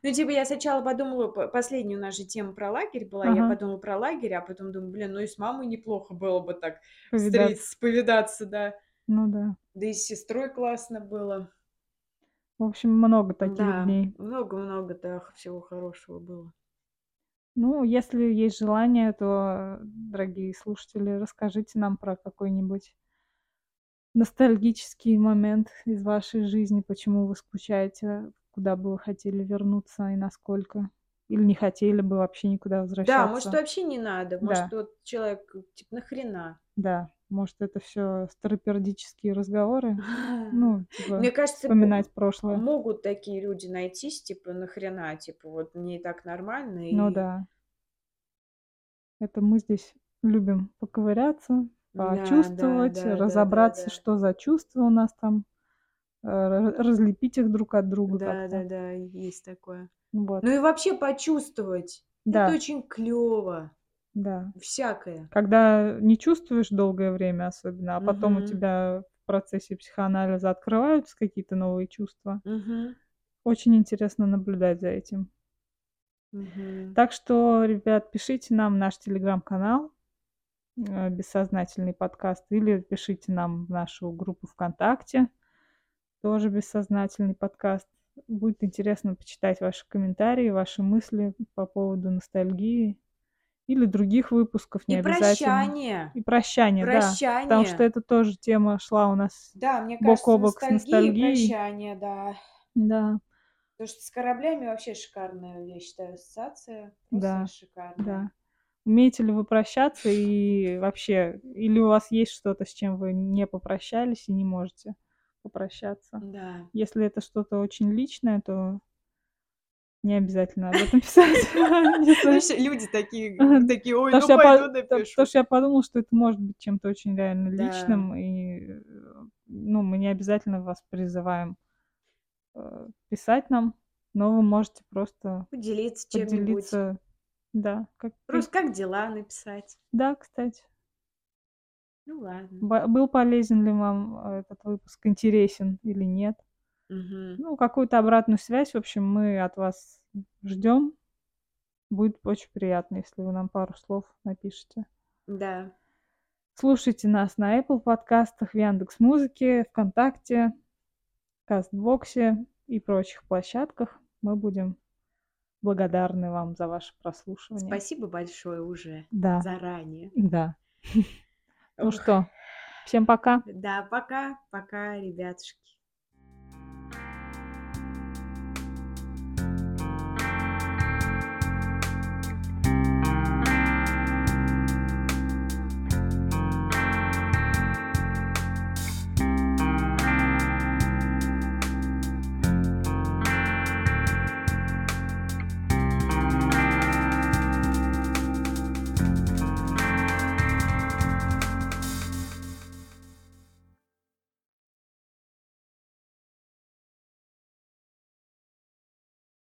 Ну, типа, я сначала подумала, п последняя у нас же тема про лагерь была, я Ага. подумала про лагерь, а потом думаю: "Блин, ну и с мамой неплохо было бы так Повидаться. встретиться, повидаться, да". Ну да. Да и с сестрой классно было. В общем, много таких Да, дней. много-много, да, х всего хорошего было. Ну, если есть желание, то, дорогие слушатели, расскажите нам про какой-нибудь ностальгический момент из вашей жизни, почему вы скучаете, куда бы вы хотели вернуться и насколько. Или не хотели бы вообще никуда Да, может, возвращаться. вообще не надо. Может, Да. вот человек, типа, нахрена? Да, может, это всё старопердические разговоры? Ну, типа, Мне кажется, вспоминать прошлое. могут такие люди найтись, типа, нахрена, типа, вот мне и так нормально, Ну и да. Это мы здесь любим поковыряться, Да, да, почувствовать, да, да, разобраться, да-да. что за чувства у нас там, разлепить их друг от друга как-то. Да-да-да, есть такое. Вот. Ну и вообще почувствовать. Это Да. очень клёво. Да. Всякое. Когда не чувствуешь долгое время особенно, а потом у Мгм. тебя в процессе психоанализа открываются какие-то новые чувства, Мгм. очень интересно наблюдать за этим. Мгм. Так что, ребят, пишите нам наш телеграм-канал, э, "Бессознательный подкаст", или пишите нам в нашу группу ВКонтакте, тоже "Бессознательный подкаст". Будет интересно почитать ваши комментарии, ваши мысли по поводу ностальгии или других выпусков, не И обязательно. прощание. И прощание, да. Потому что Прощание. это тоже тема шла у нас Да, мне бок кажется, о бок с ностальгия и ностальгией. прощание, да. Да. Потому что с кораблями вообще шикарная, я считаю, ассоциация. Да, шикарная. да. Умеете ли вы прощаться и вообще, или у вас есть что-то, с чем вы не попрощались и не можете попрощаться? Да. Если это что-то очень личное, то не обязательно об этом писать. Люди такие такие: "Ой, ну пойду напишу". потому что я подумала, что это может быть чем-то очень реально личным, и, э, ну, мы не обязательно вас призываем, э, писать нам. но вы можете просто Поделиться чем-нибудь. да, как. Просто как дела написать. Да, кстати. Ну ладно. Был полезен ли вам э, этот выпуск, интересен или нет? Мгм. Ну, какую-то обратную связь, в общем, мы от вас ждем. Будет очень приятно, если вы нам пару слов напишите. Да. Слушайте нас на Apple подкастах, в Яндекс Музыке, ВКонтакте, Кастбоксе и прочих площадках. Мы будем благодарны вам за ваше прослушивание. Спасибо большое уже Да, заранее. да. Ну что, всем пока. Да, пока, пока, ребятушки.